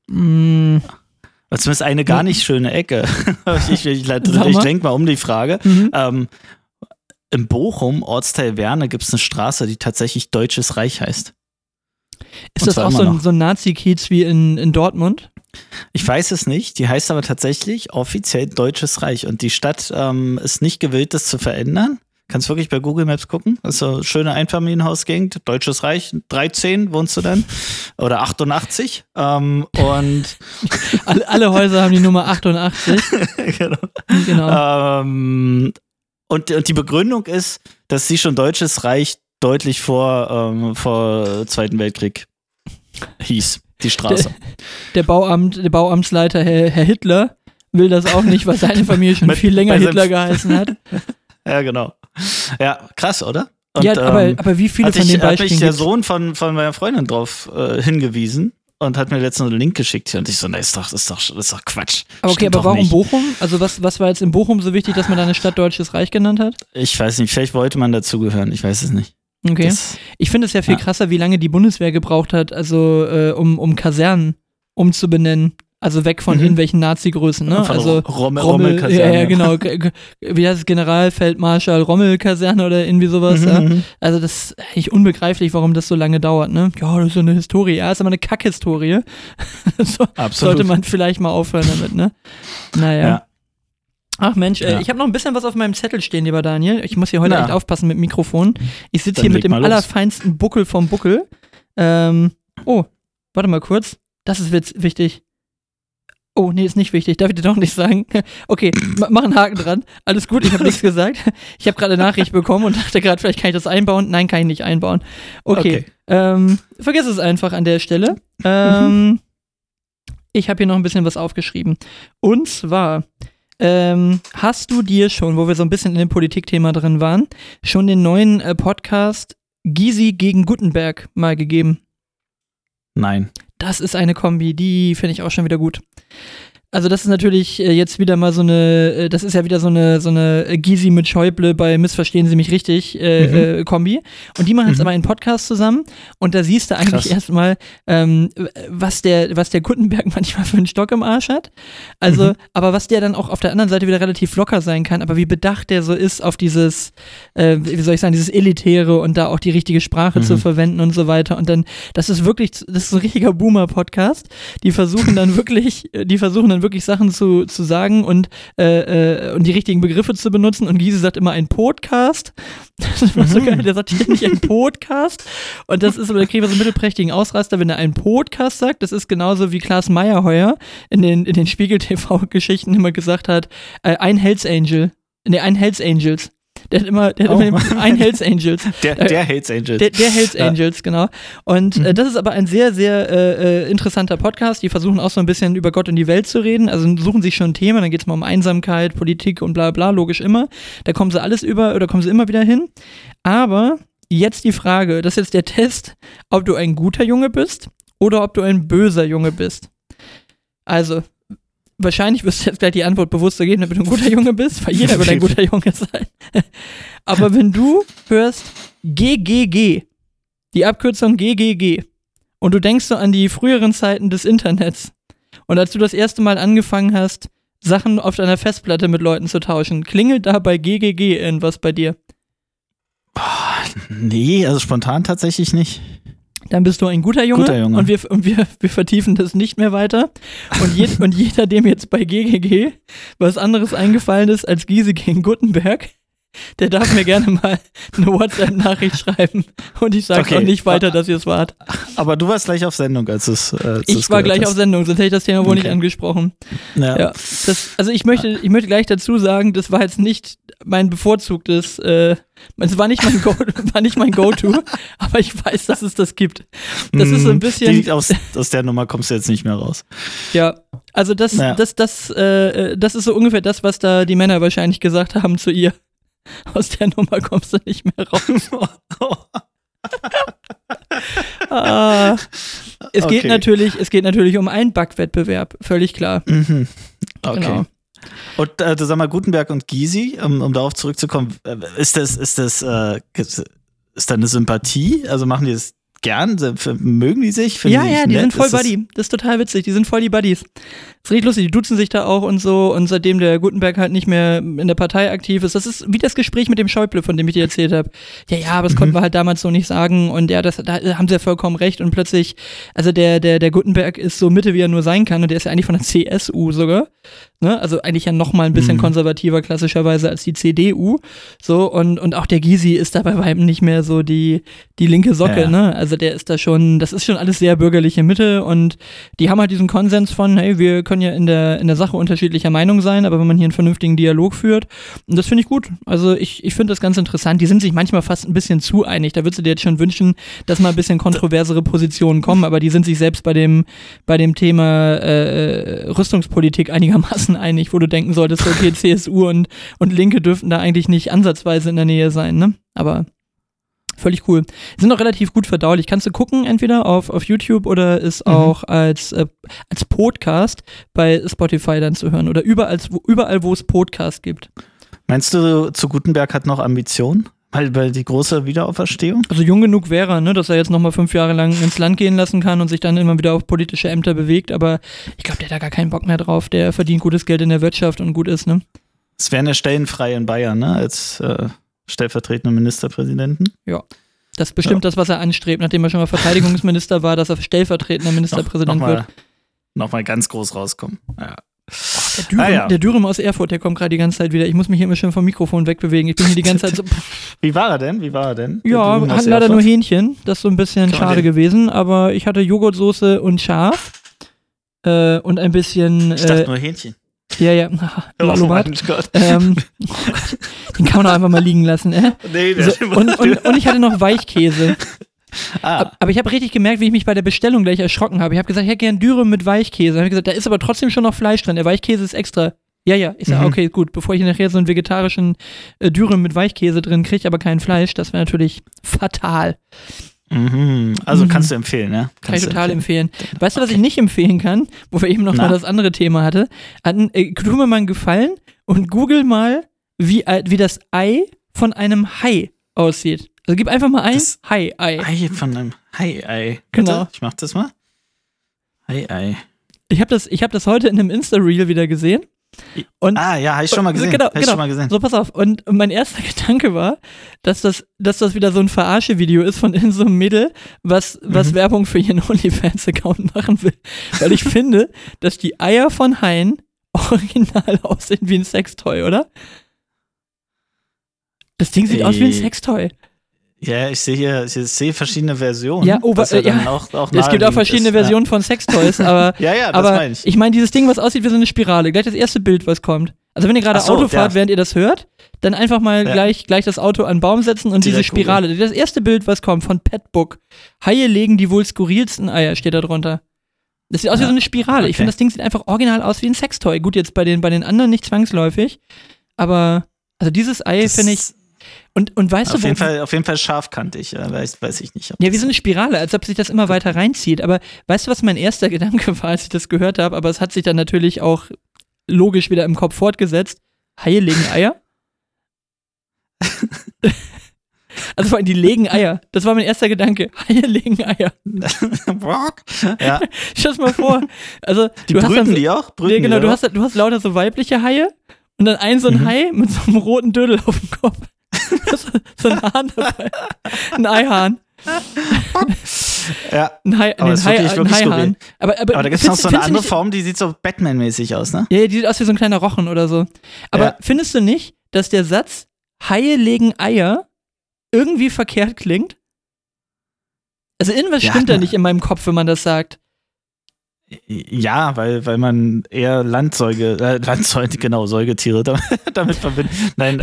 mm, Oder zumindest eine gar nicht schöne Ecke. ich ich, ich, ich mal. lenke mal um die Frage. mhm. Ähm, in Bochum, Ortsteil Werne, gibt es eine Straße, die tatsächlich Deutsches Reich heißt. Ist das auch so ein, so ein Nazi-Kiez wie in, in Dortmund? Ich weiß es nicht, die heißt aber tatsächlich offiziell Deutsches Reich und die Stadt ähm, ist nicht gewillt, das zu verändern. Kannst wirklich bei Google Maps gucken. Das ist so eine schöne Einfamilienhausgegend. Deutsches Reich, 13 wohnst du dann. Oder 88. Ähm, und Alle, alle Häuser haben die Nummer 88. genau. Genau. ähm, und, und die Begründung ist, dass sie schon Deutsches Reich deutlich vor, ähm, vor Zweiten Weltkrieg hieß, die Straße. Der, Bauamt, der Bauamtsleiter, Herr, Herr Hitler, will das auch nicht, weil seine Familie schon viel länger Hitler geheißen hat. Ja, genau. Ja, krass, oder? Und, ja, aber, ähm, aber wie viele von ich, den hat mich Beispielen der gibt's? Sohn von, von meiner Freundin drauf äh, hingewiesen und hat mir letztens einen Link geschickt hier und ich so, ne, ist doch, ist doch, ist doch Quatsch. Aber okay, Stimmt aber warum nicht. Bochum? Also was, was war jetzt in Bochum so wichtig, dass man da eine Stadt Deutsches Reich genannt hat? Ich weiß nicht, vielleicht wollte man dazugehören, ich weiß es nicht. Okay. Das, Ich finde es ja viel Ja. krasser, wie lange die Bundeswehr gebraucht hat, also äh, um, um Kasernen umzubenennen. Also weg von Mhm. irgendwelchen Nazi-Größen, ne? von also Rommel, Rommel, Rommelkaserne. ja, ja, genau. Wie heißt es? Generalfeldmarschall Rommel-Kaserne oder irgendwie sowas, Mhm, ja? mhm. Also das ist eigentlich unbegreiflich, warum das so lange dauert, ne? Ja, das ist so eine Historie. Ja, ist aber eine Kackhistorie. so, Absolut. sollte man vielleicht mal aufhören damit, ne? Naja. Ja. Ach Mensch, äh, Ja. ich habe noch ein bisschen was auf meinem Zettel stehen, lieber Daniel. Ich muss hier heute Na. echt aufpassen mit dem Mikrofon. Ich sitze hier mit dem allerfeinsten Buckel vom Buckel. Ähm, oh, warte mal kurz. Das ist witz wichtig. Oh, nee, ist nicht wichtig. Darf ich dir doch nicht sagen? Okay, ma- mach einen Haken dran. Alles gut, ich habe nichts gesagt. Ich habe gerade eine Nachricht bekommen und dachte gerade, vielleicht kann ich das einbauen. Nein, kann ich nicht einbauen. Okay, Okay. Ähm, vergiss es einfach an der Stelle. Ähm, ich habe hier noch ein bisschen was aufgeschrieben. Und zwar ähm, hast du dir schon, wo wir so ein bisschen in dem Politikthema drin waren, schon den neuen äh, Podcast Gysi gegen Gutenberg mal gegeben? Nein. Das ist eine Kombi, die finde ich auch schon wieder gut. Also das ist natürlich äh, jetzt wieder mal so eine, äh, das ist ja wieder so eine, so eine äh, Gysi mit Schäuble bei Missverstehen Sie mich richtig äh, Mhm. Kombi. Und die machen jetzt Mhm. aber einen Podcast zusammen und da siehst du eigentlich erstmal, ähm, was der, was der Gutenberg manchmal für einen Stock im Arsch hat. Also, Mhm. aber was der dann auch auf der anderen Seite wieder relativ locker sein kann, aber wie bedacht der so ist auf dieses, äh, wie soll ich sagen, dieses Elitäre und da auch die richtige Sprache Mhm. zu verwenden und so weiter. Und dann, das ist wirklich, das ist ein richtiger Boomer-Podcast. Die versuchen dann wirklich, die versuchen dann wirklich Sachen zu, zu sagen und, äh, äh, und die richtigen Begriffe zu benutzen. Und Giese sagt immer ein Podcast. Das war so Mhm. geil. Der sagt ständig ein Podcast. Und das ist, da kriegen wir so einen mittelprächtigen Ausraster, wenn er einen Podcast sagt. Das ist genauso wie Klaas Meyerheuer in den, in den Spiegel-TV-Geschichten immer gesagt hat, äh, ein Hells Angel. Nee, ein Hells Angels. Der hat immer, der hat Oh. immer ein Hells Angels. Der, der Hells Angels. Der, der Hells Ja. Angels, genau. Und äh, Mhm. das ist aber ein sehr, sehr äh, äh, interessanter Podcast. Die versuchen auch so ein bisschen über Gott und die Welt zu reden. Also suchen sich schon Themen, dann geht es mal um Einsamkeit, Politik und bla bla, logisch immer. Da kommen sie alles über oder kommen sie immer wieder hin. Aber jetzt die Frage, das ist jetzt der Test, ob du ein guter Junge bist oder ob du ein böser Junge bist. Also, wahrscheinlich wirst du jetzt gleich die Antwort bewusster geben, damit du ein guter Junge bist, weil jeder wird ein guter Junge sein. Aber wenn du hörst GGG, die Abkürzung GGG, und du denkst so an die früheren Zeiten des Internets und als du das erste Mal angefangen hast, Sachen auf deiner Festplatte mit Leuten zu tauschen, klingelt da bei GGG irgendwas bei dir? nee, also spontan tatsächlich nicht. Dann bist du ein guter Junge, Guter Junge. und, wir, und wir, wir vertiefen das nicht mehr weiter. Und, je, und jeder, dem jetzt bei GGG was anderes eingefallen ist als Giese gegen Gutenberg, der darf mir gerne mal eine WhatsApp-Nachricht schreiben und ich sage Okay. auch nicht weiter, dass ihr es wart. Aber du warst gleich auf Sendung, als es. Äh, Ich war gleich auf hast. Sendung, sonst hätte ich das Thema wohl nicht Okay. angesprochen. Ja. Ja, das, also ich möchte, ich möchte gleich dazu sagen, das war jetzt nicht mein bevorzugtes, äh, es war nicht mein Go, war nicht mein Go-To, aber ich weiß, dass es das gibt. Das ist so ein Mm, bisschen, aus, aus der Nummer kommst du jetzt nicht mehr raus. ja, also das, Ja. das, das, äh, äh, das ist so ungefähr das, was da die Männer wahrscheinlich gesagt haben zu ihr. Aus der Nummer kommst du nicht mehr raus. Ah. Es geht Okay. natürlich, es geht natürlich um einen Backwettbewerb, völlig klar. Mhm. Okay. Genau. Und äh, sag mal, Gutenberg und Gysi, um, um darauf zurückzukommen, äh, ist das, ist das, äh, ist da eine Sympathie? Also machen die das gern? Mögen die sich? Finden Ja, sich ja, die nett? sind voll Ist das- Buddy. Das ist total witzig. Die sind voll die Buddies. Ist richtig lustig. Die duzen sich da auch und so. Und seitdem der Gutenberg halt nicht mehr in der Partei aktiv ist, das ist wie das Gespräch mit dem Schäuble, von dem ich dir erzählt habe. Ja, ja, aber das konnten wir halt damals so nicht sagen. Und ja, das, da haben sie ja vollkommen recht. Und plötzlich, also der, der, der Gutenberg ist so Mitte, wie er nur sein kann. Und der ist ja eigentlich von der CSU sogar. Ne? Also eigentlich ja noch mal ein bisschen Mhm. konservativer klassischerweise als die CDU. So, und, und auch der Gysi ist da bei weitem nicht mehr so die, die linke Socke, Ja. ne? Also der ist da schon, das ist schon alles sehr bürgerliche Mitte und die haben halt diesen Konsens von, hey, wir können ja in der, in der Sache unterschiedlicher Meinung sein, aber wenn man hier einen vernünftigen Dialog führt, und das finde ich gut. Also ich, ich finde das ganz interessant. Die sind sich manchmal fast ein bisschen zu einig. Da würdest du dir jetzt schon wünschen, dass mal ein bisschen kontroversere Positionen kommen, aber die sind sich selbst bei dem, bei dem Thema äh, Rüstungspolitik einigermaßen einig, wo du denken solltest, okay, CSU und, und Linke dürften da eigentlich nicht ansatzweise in der Nähe sein, ne? Aber völlig cool. Sind auch relativ gut verdaulich. Kannst du gucken, entweder auf, auf YouTube oder ist Mhm. auch als, äh, als Podcast bei Spotify dann zu hören oder überall, wo, überall, wo es Podcast gibt. Meinst du, zu Gutenberg hat noch Ambition? Weil, weil die große Wiederauferstehung? Also jung genug wäre er, ne, dass er jetzt nochmal fünf Jahre lang ins Land gehen lassen kann und sich dann immer wieder auf politische Ämter bewegt, aber ich glaube, der hat da gar keinen Bock mehr drauf. Der verdient gutes Geld in der Wirtschaft und gut ist, ne? Es wären ja Stellen frei in Bayern, ne? Als äh, stellvertretender Ministerpräsidenten. Das ist bestimmt das, was er anstrebt, nachdem er schon mal Verteidigungsminister war, dass er stellvertretender Ministerpräsident wird. Nochmal noch mal ganz groß rauskommen. Ja. Der Dürüm, Ah, ja. der Dürüm aus Erfurt, der kommt gerade die ganze Zeit wieder. Ich muss mich hier immer schön vom Mikrofon wegbewegen. Ich bin hier die ganze Zeit so. Wie war er denn? Wie war er denn? Ja, hatten leider Erfurt? nur Hähnchen. Das ist so ein bisschen Kann schade gewesen. Aber ich hatte Joghurtsoße und Schaf. Äh, und ein bisschen. Ich dachte Äh, nur Hähnchen. Ja, ja. Oh Gott. ähm, oh Gott, den kann man doch einfach mal liegen lassen. Äh? Nee, So, und, und, und ich hatte noch Weichkäse. ah, Aber ich habe richtig gemerkt, wie ich mich bei der Bestellung gleich erschrocken habe. Ich habe gesagt, ich hätte gern Dürüm mit Weichkäse. Dann habe ich gesagt, da ist aber trotzdem schon noch Fleisch drin. Der Weichkäse ist extra. Ja, ja. Ich sage, Mhm. okay, gut. Bevor ich nachher so einen vegetarischen äh, Dürüm mit Weichkäse drin kriege, aber kein Fleisch, das wäre natürlich fatal. Mhm. Also Mhm. kannst du empfehlen, ne? Kann ich Kannst total empfehlen. Weißt du, was ich nicht empfehlen kann? Wo wir eben noch Na? mal das andere Thema hatte. An, äh, tu mir mal einen Gefallen und google mal, wie, wie das Ei von einem Hai aussieht. Also gib einfach mal ein Das Hai-Ei. Ei von einem Hai-Ei. Genau. Ich mach das mal. Hai-Ei. Ich habe das, ich hab das heute in einem Insta-Reel wieder gesehen. Und Ah, ja, habe ich schon mal gesehen. Genau, genau. schon mal gesehen. So, pass auf. Und mein erster Gedanke war, dass das, dass das wieder so ein Verarsche-Video ist von in so einem Mädel, was, was Mhm. Werbung für ihren OnlyFans-Account machen will. Weil ich finde, dass die Eier von Haien original aussehen wie ein Sextoy, oder? Das Ding sieht aus wie ein Sextoy. Ja, ich sehe hier, ich sehe verschiedene Versionen. Ja, oh, was äh, dann ja. Auch, auch Es gibt auch verschiedene ist, Versionen von Sextoys, aber, Ja, ja, ja das aber meine ich. ich meine, dieses Ding, was aussieht wie so eine Spirale, gleich das erste Bild, was kommt. Also wenn ihr gerade so, Auto fahrt, ja. während ihr das hört, dann einfach mal Ja. gleich, gleich das Auto an den Baum setzen und diese Direkt Spirale. Das erste Bild, was kommt von Petbook. Haie legen die wohl skurrilsten Eier, steht da drunter. Das sieht aus wie Ja, so eine Spirale. Ich okay. finde, das Ding sieht einfach original aus wie ein Sextoy. Gut, jetzt bei den, bei den anderen nicht zwangsläufig, aber also dieses Ei finde ich. Und, und weißt auf, du, jeden Fall, auf jeden Fall scharfkantig, ja, weiß, weiß ich nicht. ja, wie so eine Spirale, als ob sich das immer weiter reinzieht. Aber weißt du, was mein erster Gedanke war, als ich das gehört habe? Aber es hat sich dann natürlich auch logisch wieder im Kopf fortgesetzt. Haie legen Eier? also vor allem die legen Eier. Das war mein erster Gedanke. Haie legen Eier. ja, Stell dir mal vor. Also, die du hast dann brüten so, die auch? Brüten nee, genau, die du hast, du hast lauter so weibliche Haie und dann ein so ein Mhm. Hai mit so einem roten Dödel auf dem Kopf. so, ein Hahn dabei. Ein Eihahn. ja. Ein, Hai, Aber ein, es ist Hai, wirklich- ein Haihahn. Aber, aber, Aber da gibt es noch so eine andere nicht- Form, die sieht so Batman-mäßig aus, ne? Ja, die sieht aus wie so ein kleiner Rochen oder so. Aber Ja. findest du nicht, dass der Satz Haie legen Eier irgendwie verkehrt klingt? Also irgendwas Ja, stimmt da nicht in meinem Kopf, wenn man das sagt. Ja, weil, weil man eher Landsäuge, äh, Landsäuge, genau, Säugetiere damit, damit verbindet. Nein.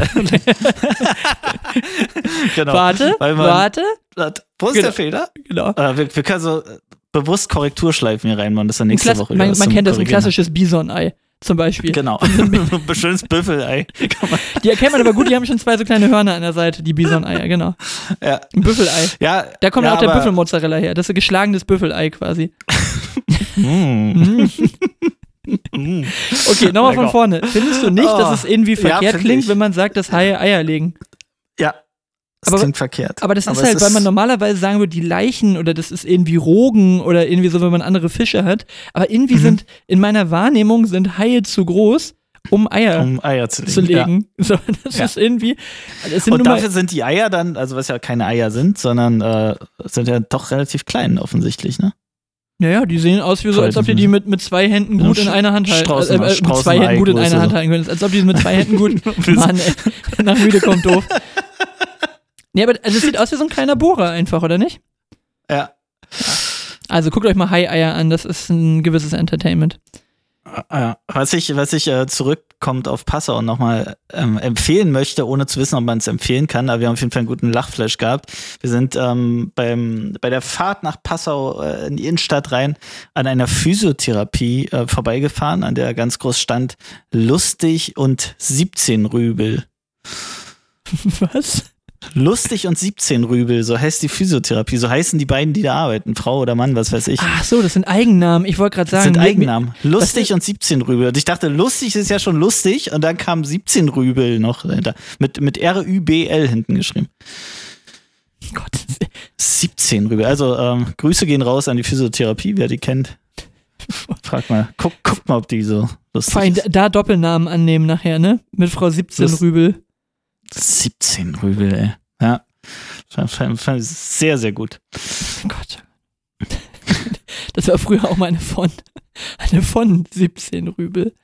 genau. warte, man- warte. Wo ist Genau. der Fehler? Genau. Äh, wir, wir können so äh, bewusst Korrekturschleifen hier reinmachen, das ist dann nächste Klass- Woche. man man kennt das, ein klassisches Bison-Ei zum Beispiel. Genau. ein schönes Büffelei. Die erkennt man aber gut, die haben schon zwei so kleine Hörner an der Seite, die Bison-Eier, genau. Ja, Ein Büffelei. ja, Da kommt ja, auch der Büffelmozzarella her. Das ist ein geschlagenes Büffelei quasi. Mm. Okay, nochmal von vorne. Findest du nicht, Oh. dass es irgendwie Ja, verkehrt find klingt, ich. wenn man sagt, dass Haie Eier legen? Ja, das Aber- klingt verkehrt. Aber das ist es halt, weil man normalerweise sagen würde, die Leichen oder das ist irgendwie Rogen oder irgendwie so, wenn man andere Fische hat. Aber irgendwie Mhm. sind, in meiner Wahrnehmung sind Haie zu groß, um Eier um Eier zu legen. zu legen. So, das Ja. ist irgendwie. Das sind Und dafür sind die Eier dann, also was ja keine Eier sind, sondern äh, sind ja doch relativ klein offensichtlich, ne? Naja, die sehen aus wie so, als ob die die mit, mit zwei Händen gut in einer Hand halten. Straußen- äh, äh, mit zwei Händen gut in einer Hand halten können. Als ob die es mit zwei Händen gut. Mann, ey. Nach müde kommt doof. Nee, aber also es sieht aus wie so ein kleiner Bohrer einfach, oder nicht? Ja. Also guckt euch mal Hai-Eier an, das ist ein gewisses Entertainment. Äh, Was ich, was ich äh, zurückkommt auf Passau und nochmal ähm, empfehlen möchte, ohne zu wissen, ob man es empfehlen kann, aber wir haben auf jeden Fall einen guten Lachflash gehabt. Wir sind ähm, beim, bei der Fahrt nach Passau äh, in die Innenstadt rein an einer Physiotherapie äh, vorbeigefahren, an der ganz groß stand lustig und 17 Rübel. Was? Lustig und 17 Rübel, so heißt die Physiotherapie, so heißen die beiden, die da arbeiten, Frau oder Mann, was weiß ich. Ach so, das sind Eigennamen. Ich wollte gerade Das sagen. sind mir- Eigennamen. Lustig und 17 Rübel. Und ich dachte, lustig ist ja schon lustig und dann kam 17 Rübel noch dahinter. Mit, mit R-Ü-B-L hinten geschrieben. Gott, 17 Rübel. Also ähm, Grüße gehen raus an die Physiotherapie, wer die kennt. Frag mal, guck, guck mal, ob die so lustig vor allem ist. da Doppelnamen annehmen nachher, ne? Mit Frau 17 Das- Rübel. 17 Rübel, ey. Ja. Sehr, sehr gut. Gott. Das war früher auch mal eine von. Eine von 17 Rübel.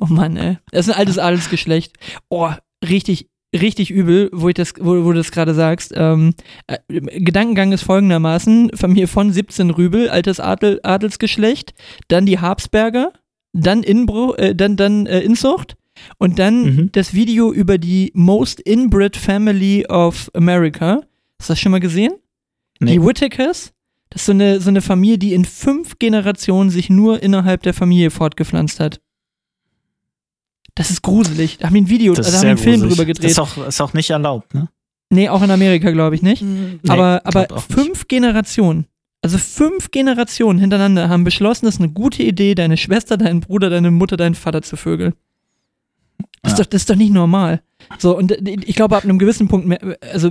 Oh Mann, ey. Das ist ein altes Adelsgeschlecht. Oh, richtig, richtig übel, wo, ich das, wo, wo du das gerade sagst. Ähm, äh, Gedankengang ist folgendermaßen: Familie von 17 Rübel, altes Adel, Adelsgeschlecht, dann die Habsberger, dann Inbruch, äh, dann, dann äh, Inzucht und dann Mhm. das Video über die Most Inbred Family of America. Hast du das schon mal gesehen? Nee. Die Whittakers, das ist so eine, so eine Familie, die in fünf Generationen sich nur innerhalb der Familie fortgepflanzt hat. Das ist gruselig. Da haben die ein Video, Das da ist haben die einen Film gruselig. drüber Das gedreht. ist auch, ist auch nicht erlaubt, ne? nee, auch in Amerika, glaube ich nicht. Nee, aber aber auch nicht. fünf Generationen, also fünf Generationen hintereinander haben beschlossen, es ist eine gute Idee, deine Schwester, deinen Bruder, deine Mutter, deinen Vater zu vögeln. Das, ist Ja. doch, das ist doch nicht normal. So, und äh, ich glaube, ab einem gewissen Punkt, mehr- also,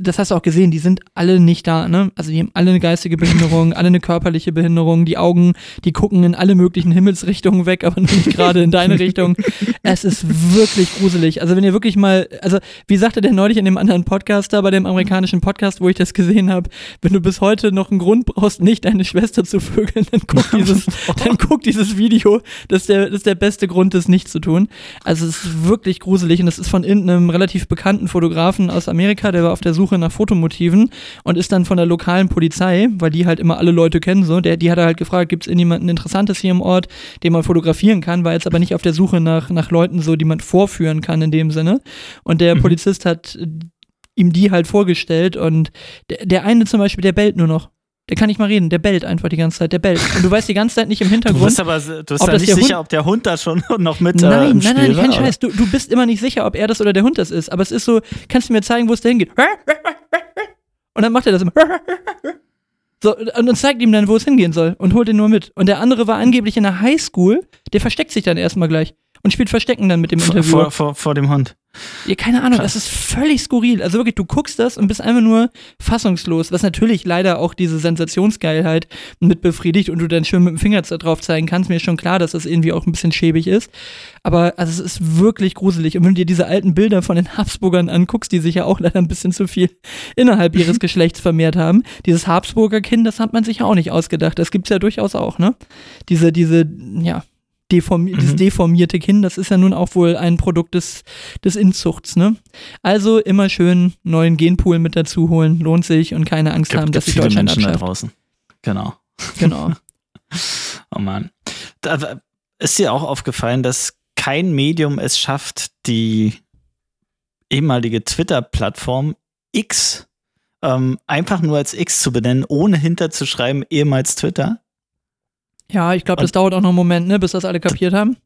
das hast du auch gesehen, die sind alle nicht da, ne? Also, die haben alle eine geistige Behinderung, alle eine körperliche Behinderung, die Augen, die gucken in alle möglichen Himmelsrichtungen weg, aber nicht gerade in deine Richtung. Es ist wirklich gruselig. Also, wenn ihr wirklich mal, also, wie sagte der neulich in dem anderen Podcast da, bei dem amerikanischen Podcast, wo ich das gesehen habe, wenn du bis heute noch einen Grund brauchst, nicht deine Schwester zu vögeln, dann guck dieses, dann guck dieses Video. Das ist, der, das ist der beste Grund, das nicht zu tun. Also es ist wirklich gruselig und das ist von irgendeinem relativ bekannten Fotografen aus Amerika, der war auf der Suche nach Fotomotiven und ist dann von der lokalen Polizei, weil die halt immer alle Leute kennen, so, der, die hat er halt gefragt, gibt es irgendjemanden Interessantes hier im Ort, den man fotografieren kann, war jetzt aber nicht auf der Suche nach, nach Leuten so, die man vorführen kann in dem Sinne. Und der Mhm. Polizist hat ihm die halt vorgestellt und der, der eine zum Beispiel, der bellt nur noch. Der kann nicht mal reden, der bellt einfach die ganze Zeit, der bellt. Und du weißt die ganze Zeit nicht im Du Hintergrund. bist aber du bist Ob da nicht sicher, Hund- ob der Hund da schon noch mit äh, Nein, im nein, nein, kein war, oder? Scheiß. Du, du bist immer nicht sicher, ob er das oder der Hund das ist. Aber es ist so, kannst du mir zeigen, wo es dahin geht? Und dann macht er das immer. So, und und zeigt ihm dann, wo es hingehen soll und holt ihn nur mit. Und der andere war angeblich in der Highschool, der versteckt sich dann erstmal gleich und spielt Verstecken dann mit dem Vor, Interviewer. vor, vor, vor dem Hund. Ja, keine Ahnung, Krass. das ist völlig skurril. Also wirklich, du guckst das und bist einfach nur fassungslos, was natürlich leider auch diese Sensationsgeilheit mit befriedigt und du dann schön mit dem Finger drauf zeigen kannst. Mir ist schon klar, dass das irgendwie auch ein bisschen schäbig ist. Aber also es ist wirklich gruselig. Und wenn du dir diese alten Bilder von den Habsburgern anguckst, die sich ja auch leider ein bisschen zu viel innerhalb ihres Geschlechts vermehrt haben, dieses Habsburger Kind, das hat man sich ja auch nicht ausgedacht. Das gibt's ja durchaus auch, ne? Diese, diese, ja, deform mhm. das deformierte Kinn, das ist ja nun auch wohl ein Produkt des, des Inzuchts, ne? Also immer schön neuen Genpool mit dazu holen, lohnt sich und keine Angst gibt, haben, dass sich Deutschland Menschen abschafft. da draußen. Genau. Genau. oh Mann. Da, ist dir auch aufgefallen, dass kein Medium es schafft, die ehemalige Twitter-Plattform X ähm, einfach nur als X zu benennen, ohne hinterzuschreiben, ehemals Twitter? Ja, ich glaube, das dauert auch noch einen Moment, ne, bis das alle kapiert haben.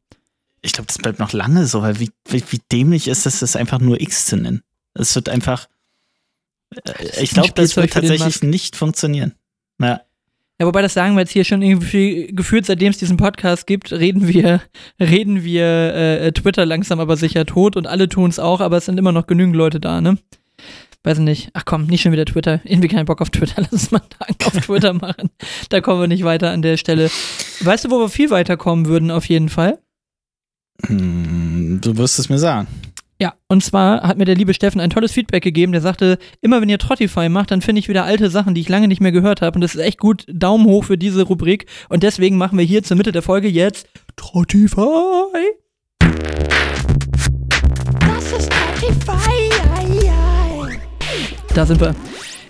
Ich glaube, das bleibt noch lange so, weil wie, wie, wie dämlich ist es, das einfach nur X zu nennen? Es wird einfach. Äh, ich glaube, das wird tatsächlich nicht funktionieren. Naja. Ja, wobei das sagen wir jetzt hier schon irgendwie gefühlt, seitdem es diesen Podcast gibt, reden wir, reden wir äh, Twitter langsam aber sicher tot und alle tun es auch, aber es sind immer noch genügend Leute da, ne? Weiß nicht. Ach komm, nicht schon wieder Twitter. Irgendwie keinen Bock auf Twitter. Lass uns mal einen Tag auf Twitter machen. Da kommen wir nicht weiter an der Stelle. Weißt du, wo wir viel weiterkommen würden, auf jeden Fall? Hm, du wirst es mir sagen. Ja, und zwar hat mir der liebe Steffen ein tolles Feedback gegeben. Der sagte, immer wenn ihr Trottify macht, dann finde ich wieder alte Sachen, die ich lange nicht mehr gehört habe. Und das ist echt gut. Daumen hoch für diese Rubrik. Und deswegen machen wir hier zur Mitte der Folge jetzt Trottify. Das ist Trottify. Da sind wir.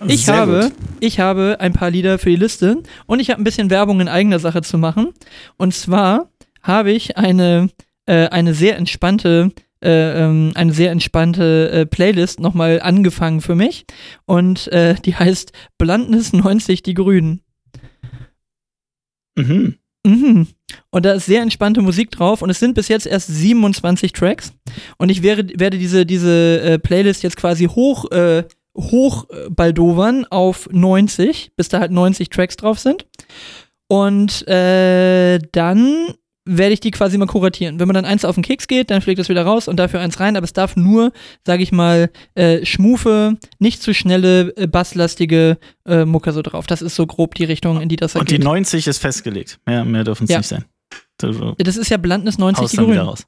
Ich Sehr habe, gut. ich habe ein paar Lieder für die Liste und ich habe ein bisschen Werbung in eigener Sache zu machen. Und zwar habe ich eine, äh, eine sehr entspannte äh, ähm, eine sehr entspannte äh, Playlist nochmal angefangen für mich. Und äh, die heißt Blandnis 90 Die Grünen. Mhm. Mhm. Und da ist sehr entspannte Musik drauf und es sind bis jetzt erst 27 Tracks. Und ich wäre, werde diese, diese äh, Playlist jetzt quasi hoch, äh, hoch baldowern auf 90, bis da halt 90 Tracks drauf sind. Und äh, dann werde ich die quasi mal kuratieren. Wenn man dann eins auf den Keks geht, dann fliegt das wieder raus und dafür eins rein, aber es darf nur, sage ich mal, äh, schmufe, nicht zu schnelle, äh, basslastige äh, Mucke so drauf. Das ist so grob die Richtung, in die das Und geht. die 90 ist festgelegt. Mehr, mehr dürfen es ja. nicht sein. Das ist ja Blandnis 90 die Grünen. Raus.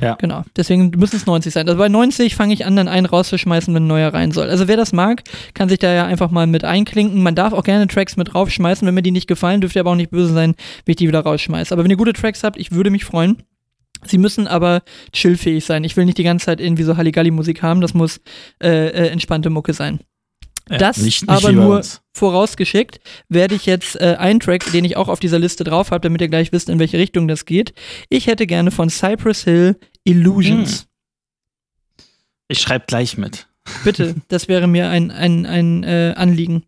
Ja. Genau. Deswegen müssen es 90 sein. Also bei 90 fange ich an, dann einen rauszuschmeißen, wenn ein neuer rein soll. Also wer das mag, kann sich da ja einfach mal mit einklinken. Man darf auch gerne Tracks mit draufschmeißen. Wenn mir die nicht gefallen, dürft ihr aber auch nicht böse sein, wenn ich die wieder rausschmeiße. Aber wenn ihr gute Tracks habt, ich würde mich freuen. Sie müssen aber chillfähig sein. Ich will nicht die ganze Zeit irgendwie so Halligalli-Musik haben. Das muss äh, äh, entspannte Mucke sein. Ja, das nicht, nicht aber nur uns. vorausgeschickt, werde ich jetzt äh, einen Track, den ich auch auf dieser Liste drauf habe, damit ihr gleich wisst, in welche Richtung das geht. Ich hätte gerne von Cypress Hill Illusions. Hm. Ich schreibe gleich mit. Bitte, das wäre mir ein, ein, ein äh, Anliegen.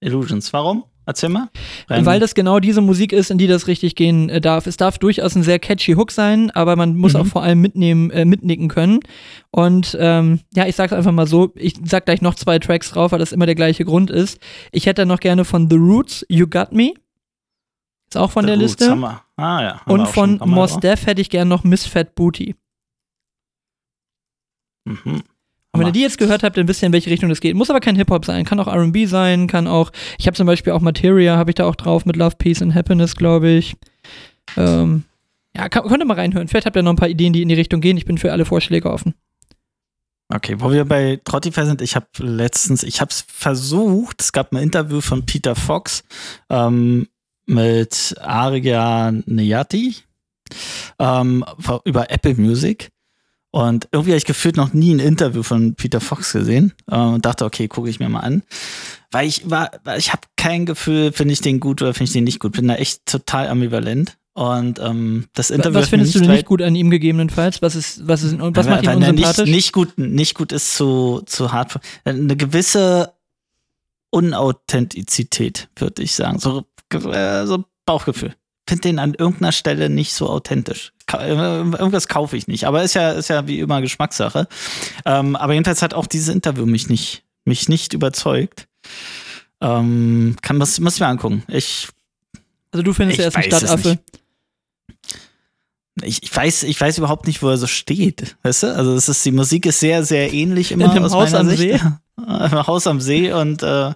Illusions, warum? Erzähl mal. Rein. Weil das genau diese Musik ist, in die das richtig gehen äh, darf. Es darf durchaus ein sehr catchy Hook sein, aber man muss mhm. auch vor allem mitnehmen, äh, mitnicken können. Und ähm, ja, ich sag's einfach mal so, ich sag gleich noch zwei Tracks drauf, weil das immer der gleiche Grund ist. Ich hätte noch gerne von The Roots, You Got Me. Ist auch von The der Roots, Liste. Hammer. Ah, ja, Und von Mos Def hätte ich gerne noch Miss Fat Booty. Mhm. Und wenn ihr die jetzt gehört habt, dann wisst ihr, in welche Richtung das geht. Muss aber kein Hip-Hop sein, kann auch R&B sein, kann auch, ich habe zum Beispiel auch Materia, habe ich da auch drauf mit Love, Peace and Happiness, glaube ich. Ähm, ja, kann, könnt ihr mal reinhören. Vielleicht habt ihr noch ein paar Ideen, die in die Richtung gehen. Ich bin für alle Vorschläge offen. Okay, wo wir bei Trottify sind, ich habe letztens, ich habe es versucht, es gab ein Interview von Peter Fox ähm, mit Arya Neyati ähm, über Apple Music. Und irgendwie habe ich gefühlt noch nie ein Interview von Peter Fox gesehen äh, und dachte, okay, gucke ich mir mal an. Weil ich war, ich habe kein Gefühl, finde ich den gut oder finde ich den nicht gut. Bin da echt total ambivalent. Und ähm, das Interview. Was findest du denn nicht gut an ihm gegebenenfalls? Was ist, was ist, was macht ihn unsympathisch? Nicht, nicht gut, nicht gut ist zu, zu hart. Eine gewisse Unauthentizität, würde ich sagen. So, äh, so Bauchgefühl finde den an irgendeiner Stelle nicht so authentisch. Äh, irgendwas kaufe ich nicht. Aber ist ja, ist ja wie immer Geschmackssache. Ähm, aber jedenfalls hat auch dieses Interview mich nicht, mich nicht überzeugt. Ähm, kann das, muss ich mir angucken. Ich. Also du findest, er ist ein Stadtaffe. Ich, ich, weiß, ich weiß überhaupt nicht, wo er so steht. Weißt du? Also es ist, die Musik ist sehr, sehr ähnlich immer. In dem Haus am Sicht. See. Haus am See und äh,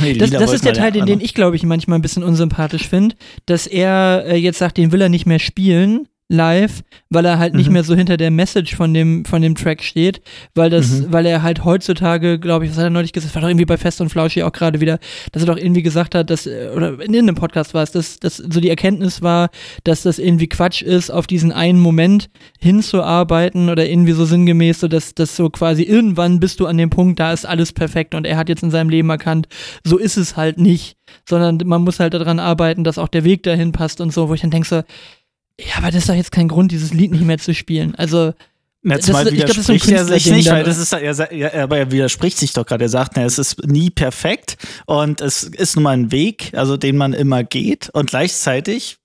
nee, das, das ist der Teil, den, den ich, glaube ich, manchmal ein bisschen unsympathisch finde, dass er äh, jetzt sagt, den will er nicht mehr spielen, live, weil er halt nicht Mhm. mehr so hinter der Message von dem, von dem Track steht, weil das, Mhm. weil er halt heutzutage, glaube ich, was hat er neulich gesagt, war doch irgendwie bei Fest und Flauschig auch gerade wieder, dass er doch irgendwie gesagt hat, dass, äh, oder in einem Podcast war es, dass, dass so die Erkenntnis war, dass das irgendwie Quatsch ist, auf diesen einen Moment hinzuarbeiten oder irgendwie so sinngemäß, so dass, dass so quasi irgendwann bist du an dem Punkt, da ist alles perfekt und er hat jetzt in seinem Leben erkannt, so ist es halt nicht, sondern man muss halt daran arbeiten, dass auch der Weg dahin passt und so, wo ich dann denke so, ja, aber das ist doch jetzt kein Grund, dieses Lied nicht mehr zu spielen. Also, Ja, Das- ich glaub, das ist so ein er sich nicht, weil das ist, er, ja, aber er widerspricht sich doch gerade. Er sagt, na, es ist nie perfekt und es ist nun mal ein Weg, also den man immer geht und gleichzeitig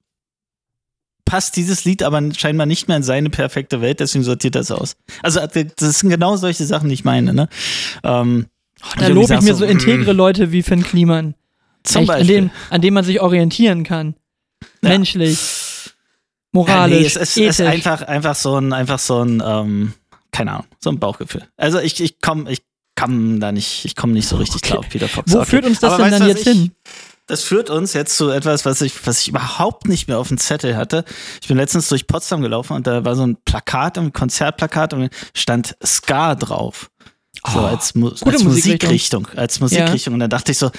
passt dieses Lied aber scheinbar nicht mehr in seine perfekte Welt, deswegen sortiert er es aus. Also das sind genau solche Sachen, die ich meine. Ne? Ähm, da und lobe ich mir so integre mm, Leute wie Finn Kliman. Zum Echt, an, Beispiel. dem, an dem man sich orientieren kann. Ja. Menschlich, Ja, moralisch, nee, es ist, ethisch. ist einfach, einfach so ein, einfach so ein, ähm, keine Ahnung, so ein Bauchgefühl. Also ich, ich komme, ich komme da nicht, ich komme nicht so richtig Okay. klar auf Peter Fox. Wo Okay. führt uns das Aber denn weißt dann jetzt ich, hin? Das führt uns jetzt zu etwas, was ich, was ich überhaupt nicht mehr auf dem Zettel hatte. Ich bin letztens durch Potsdam gelaufen und da war so ein Plakat, ein Konzertplakat und stand Ska drauf. So Oh, als, Mu gute als Musikrichtung. Musikrichtung. Als Musikrichtung. Und da dachte ich so,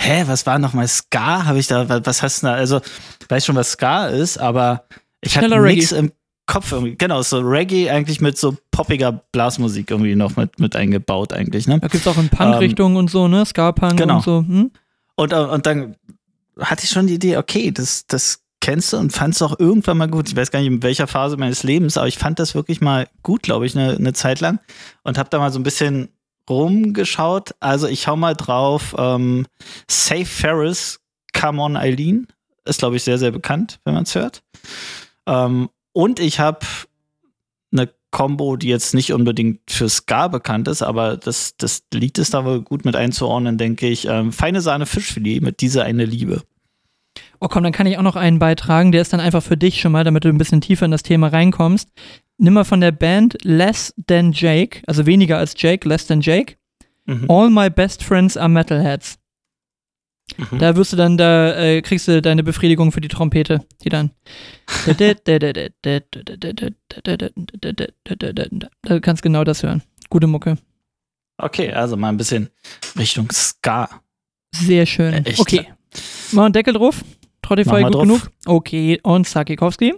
hä, was war nochmal Ska? Habe ich da, wa- was hast du da? Also, ich weiß schon, was Ska ist, aber ich hatte Schneller nichts im Kopf irgendwie. Genau, so Reggae eigentlich mit so poppiger Blasmusik irgendwie noch mit, mit eingebaut eigentlich, ne? Da gibt es auch in Punk-Richtung und so, ne? Ska-Punk genau. und so. Hm? Und, äh, und dann hatte ich schon die Idee, okay, das, das kennst du und fandst auch irgendwann mal gut. Ich weiß gar nicht, in welcher Phase meines Lebens, aber ich fand das wirklich mal gut, glaube ich, eine, eine Zeit lang. Und habe da mal so ein bisschen rumgeschaut. Also ich hau mal drauf, ähm, Safe Ferris, Come On Eileen. Ist, glaube ich, sehr, sehr bekannt, wenn man es hört. Ähm, und ich habe eine Combo, die jetzt nicht unbedingt für Ska bekannt ist, aber das, das Lied ist da wohl gut mit einzuordnen, denke ich. Ähm, Feine Sahne Fischfilet mit dieser eine Liebe. Oh komm, dann kann ich auch noch einen beitragen, der ist dann einfach für dich schon mal, damit du ein bisschen tiefer in das Thema reinkommst. Nimm mal von der Band Less Than Jake, also weniger als Jake, Less Than Jake. Mhm. All My Best Friends are Metalheads. Mhm. Da wirst du dann, da äh, kriegst du deine Befriedigung für die Trompete, die dann. Du kannst genau das hören. Gute Mucke. Okay, also mal ein bisschen Richtung Ska. Sehr schön. Äh, echt? Okay. Machen Deckel drauf. Trottify gut drauf. genug. Okay, und Sakikowski.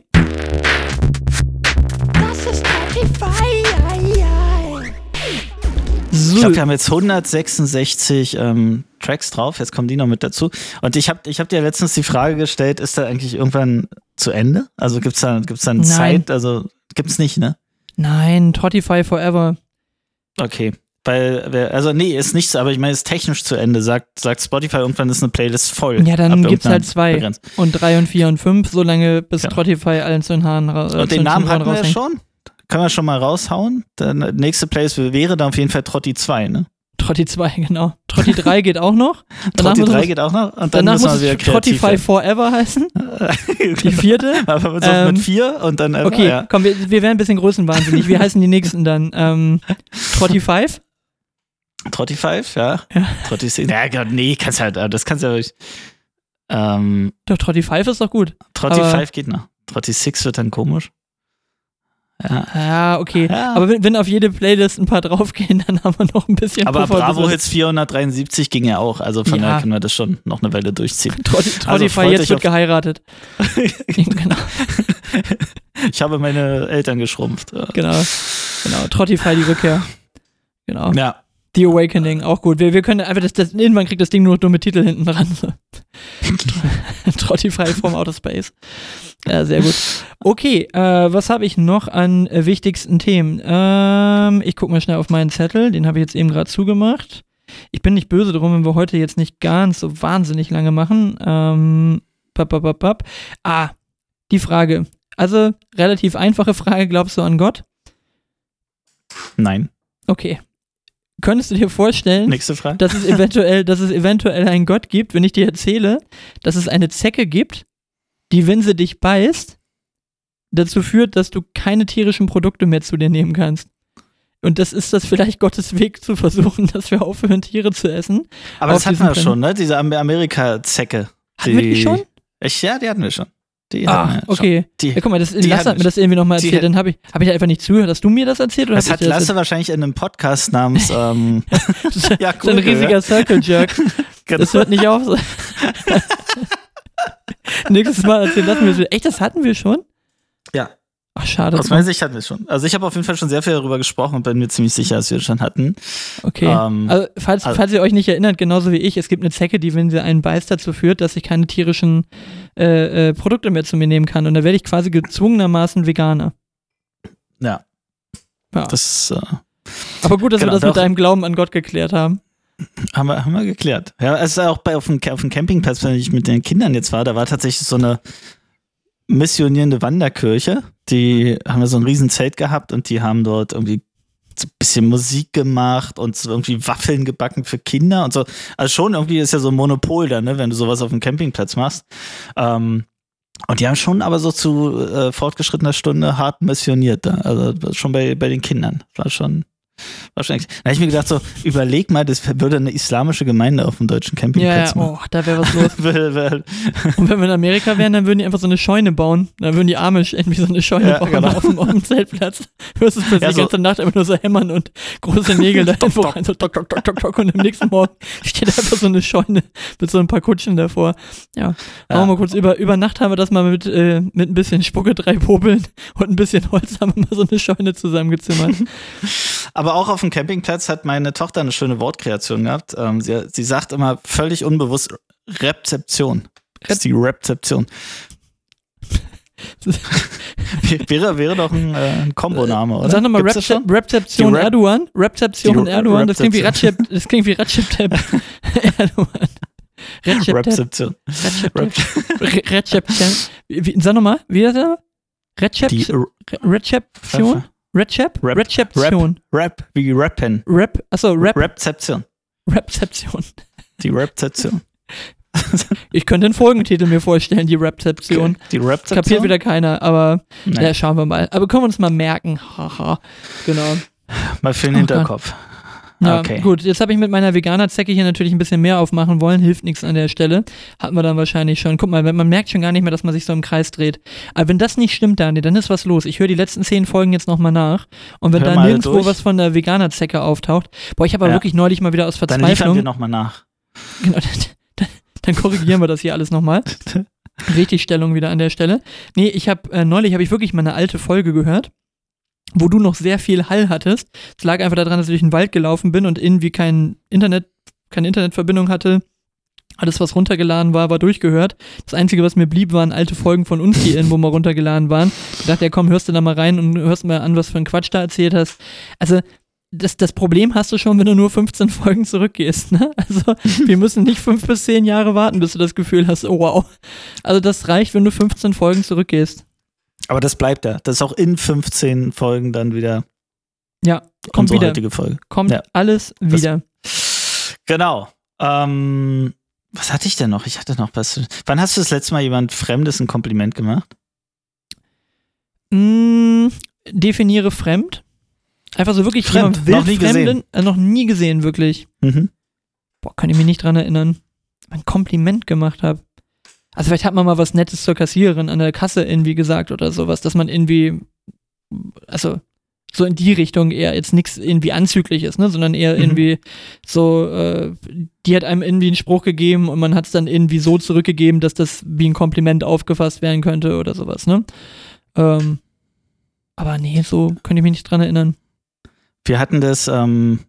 So. Ich glaube, wir haben jetzt 166 ähm, Tracks drauf. Jetzt kommen die noch mit dazu. Und ich habe ich hab dir letztens die Frage gestellt, ist da eigentlich irgendwann zu Ende? Also gibt's da, gibt's da eine Nein. Zeit? Also gibt's nicht, ne? Nein, Trottify Forever. Okay. Weil, also nee, ist nichts, aber ich meine, ist technisch zu Ende. Sagt, sagt Spotify, irgendwann ist eine Playlist voll. Ja, dann gibt's irgendeiner halt zwei. Begrenz- Und drei und vier und fünf, solange bis Ja. Trottify allen zu den Haaren raus. Und den Namen hatten wir ja schon. Können wir schon mal raushauen. Der nächste Playlist wäre dann auf jeden Fall Trotti 2, ne? Trotti 2, genau. Trotti 3 geht auch noch. Danach Trotti muss 3 es- geht auch noch. Und dann Danach müssen wir muss wieder es kreativ Trottify Forever heißen. werden. Die vierte. Aber mit, Ähm, mit vier und dann einfach, Okay, ja. komm, wir, wir werden ein bisschen größenwahnsinnig. Wie heißen die nächsten dann? Ähm, Trotti 5? Trotti 5, ja. Ja. Trotti 6. Ja, Gott, nee, kannst halt, das kannst du ja wirklich. Ähm, Doch, Trotti 5 ist doch gut. Trotti Aber- 5 geht noch. Trotti 6 wird dann komisch. Ja. Ja, okay. Ja. Aber wenn, wenn auf jede Playlist ein paar draufgehen, dann haben wir noch ein bisschen Aber Puffer Bravo. Hits 473 ging ja auch. Also von Ja. daher können wir das schon noch eine Weile durchziehen. Trotti, Also jetzt wird geheiratet. genau, Ich habe meine Eltern geschrumpft. Genau, genau. Trottify, die Rückkehr. Genau. Ja. The Awakening, auch gut. Wir, wir können einfach, das, das, irgendwann kriegt das Ding nur noch dumme Titel hinten dran. Trottify from Outer Space. Ja, sehr gut. Okay, äh, was habe ich noch an äh, wichtigsten Themen? Ähm, ich gucke mal schnell auf meinen Zettel, den habe ich jetzt eben gerade zugemacht. Ich bin nicht böse drum, wenn wir heute jetzt nicht ganz so wahnsinnig lange machen. Ähm, bap, bap, bap. Ah, die Frage. Also, relativ einfache Frage, glaubst du an Gott? Nein. Okay. Könntest du dir vorstellen, dass es eventuell, dass es eventuell einen Gott gibt, wenn ich dir erzähle, dass es eine Zecke gibt, die, wenn sie dich beißt, dazu führt, dass du keine tierischen Produkte mehr zu dir nehmen kannst. Und das ist das vielleicht Gottes Weg zu versuchen, dass wir aufhören, Tiere zu essen. Aber das hatten wir schon, ne? Diese Am- Amerika-Zecke. Hatten wir die schon? Ich, ja, die hatten wir schon. Die Ah, okay. Die, Ja, guck mal, das, Lasse hat mir das irgendwie nochmal erzählt. hätten- Dann habe ich, hab ich einfach nicht zugehört. Hast du mir das erzählt? Oder das hat Lasse wahrscheinlich in einem Podcast namens ähm, ja, so ein cool, riesiger Circle Jerk. genau. Das hört nicht auf. Nächstes Mal erzählen lassen wir es. Echt, das hatten wir schon? Ach, schade. Aus meiner Sicht hatten wir schon. Also ich habe auf jeden Fall schon sehr viel darüber gesprochen und bin mir ziemlich sicher, dass wir es schon hatten. Okay. Ähm, also, falls, also- falls ihr euch nicht erinnert, genauso wie ich, es gibt eine Zecke, die, wenn sie einen beißt, dazu führt, dass ich keine tierischen äh, äh, Produkte mehr zu mir nehmen kann. Und da werde ich quasi gezwungenermaßen Veganer. Ja. Ja. Das äh, Aber gut, dass Genau, wir das mit deinem Glauben an Gott geklärt haben. haben, wir, haben wir geklärt. Ja, es ist auch bei auf dem, auf dem Campingplatz, wenn ich mit den Kindern jetzt war, da war tatsächlich so eine missionierende Wanderkirche. Die haben da so ein riesen Zelt gehabt und die haben dort irgendwie so ein bisschen Musik gemacht und so irgendwie Waffeln gebacken für Kinder und so. Also schon irgendwie ist ja so ein Monopol da, ne, wenn du sowas auf dem Campingplatz machst. Ähm, und die haben schon aber so zu äh, fortgeschrittener Stunde hart missioniert da. Also schon bei, bei den Kindern. War schon, echt. Da habe ich mir gedacht, so, überleg mal, das würde eine islamische Gemeinde auf dem deutschen Ja, Campingplatz ja, machen. oh, da wäre was los. Und wenn wir in Amerika wären, dann würden die einfach so eine Scheune bauen. Dann würden die Amish irgendwie so eine Scheune Ja, bauen genau. auf, dem, auf dem Zeltplatz. Hörst du plötzlich Ja, die so- ganze Nacht einfach nur so hämmern und große Nägel da irgendwo rein, so tok, tok, tok, tok, tok. Und am nächsten Morgen steht einfach so eine Scheune mit so ein paar Kutschen davor. Ja, Ja. machen wir mal kurz. Über, über Nacht haben wir das mal mit, äh, mit ein bisschen Spucke, drei Popeln und ein bisschen Holz haben wir mal so eine Scheune zusammengezimmert. Aber auch auf dem Campingplatz hat meine Tochter eine schöne Wortkreation gehabt. Ähm, sie, sie sagt immer völlig unbewusst Rezeption. Das ist die Rezeption. wäre, wäre doch ein, äh, ein Komboname, oder? Sag nochmal? Rezeption Rep- Erdogan. Rezeption Die Erdogan. Das klingt wie Rezeption. Recep, das klingt wie Tayyip Erdogan. Rezeption. Recep Re- Recep wie, wie- Sag nochmal, wie ist das? Recep Die Re- Rezeption? Recep? Rep- Rezeption. Rap wie Rappen. Rep, achso, Rep, Rezeption. Rezeption. Die Rezeption. Ich könnte den Folgentitel mir vorstellen, die Rezeption. Die Rezeption. Kapiert wieder keiner, aber Nein, ja, schauen wir mal. Aber können wir uns mal merken. Haha. Genau. mal für den Oh Hinterkopf. Ja, Okay. gut. Jetzt habe ich mit meiner Veganer-Zecke hier natürlich ein bisschen mehr aufmachen wollen. Hilft nichts an der Stelle. Hatten wir dann wahrscheinlich schon. Guck mal, man merkt schon gar nicht mehr, dass man sich so im Kreis dreht. Aber wenn das nicht stimmt, Daniel, dann ist was los. Ich höre die letzten zehn Folgen jetzt nochmal nach. Und wenn Hör da nirgendwo durch. was von der Veganer-Zecke auftaucht, boah, ich habe aber Ja. wirklich neulich mal wieder aus Dann liefern wir Verzweiflung. nochmal nach. Genau, dann, dann, dann korrigieren wir das hier alles nochmal. Richtigstellung wieder an der Stelle. Nee, ich habe äh, neulich habe ich wirklich mal eine alte Folge gehört, wo du noch sehr viel Hall hattest. Es lag einfach daran, dass ich durch den Wald gelaufen bin und irgendwie kein Internet, keine Internetverbindung hatte. Alles, was runtergeladen war, war durchgehört. Das Einzige, was mir blieb, waren alte Folgen von uns, die irgendwo mal runtergeladen waren. Ich dachte, ja komm, hörst du da mal rein und hörst mal an, was für ein Quatsch da erzählt hast. Also, das, das Problem hast du schon, wenn du nur 15 Folgen zurückgehst. Ne? Also, wir müssen nicht fünf bis zehn Jahre warten, bis du das Gefühl hast, oh wow. Also, das reicht, wenn du 15 Folgen zurückgehst. Aber das bleibt da. Das ist auch in 15 Folgen dann wieder Ja, kommt wieder. heutige Folge. Kommt Ja. alles wieder. Genau. Ähm, was hatte ich denn noch? Ich hatte noch was. Wann hast du das letzte Mal jemand Fremdes ein Kompliment gemacht? Mm, definiere fremd. Einfach so wirklich Fremd, jemand wild noch nie Fremden, gesehen. Äh, noch nie gesehen, wirklich. Mhm. Boah, kann ich mich nicht dran erinnern. Ein Kompliment gemacht habe. Also vielleicht hat man mal was Nettes zur Kassiererin an der Kasse irgendwie gesagt oder sowas, dass man irgendwie, also so in die Richtung eher jetzt nichts irgendwie anzügliches, ne, sondern eher Mhm. irgendwie so, äh, die hat einem irgendwie einen Spruch gegeben und man hat es dann irgendwie so zurückgegeben, dass das wie ein Kompliment aufgefasst werden könnte oder sowas, ne. Ähm, aber nee, so könnte ich mich nicht dran erinnern. Wir hatten das ähm,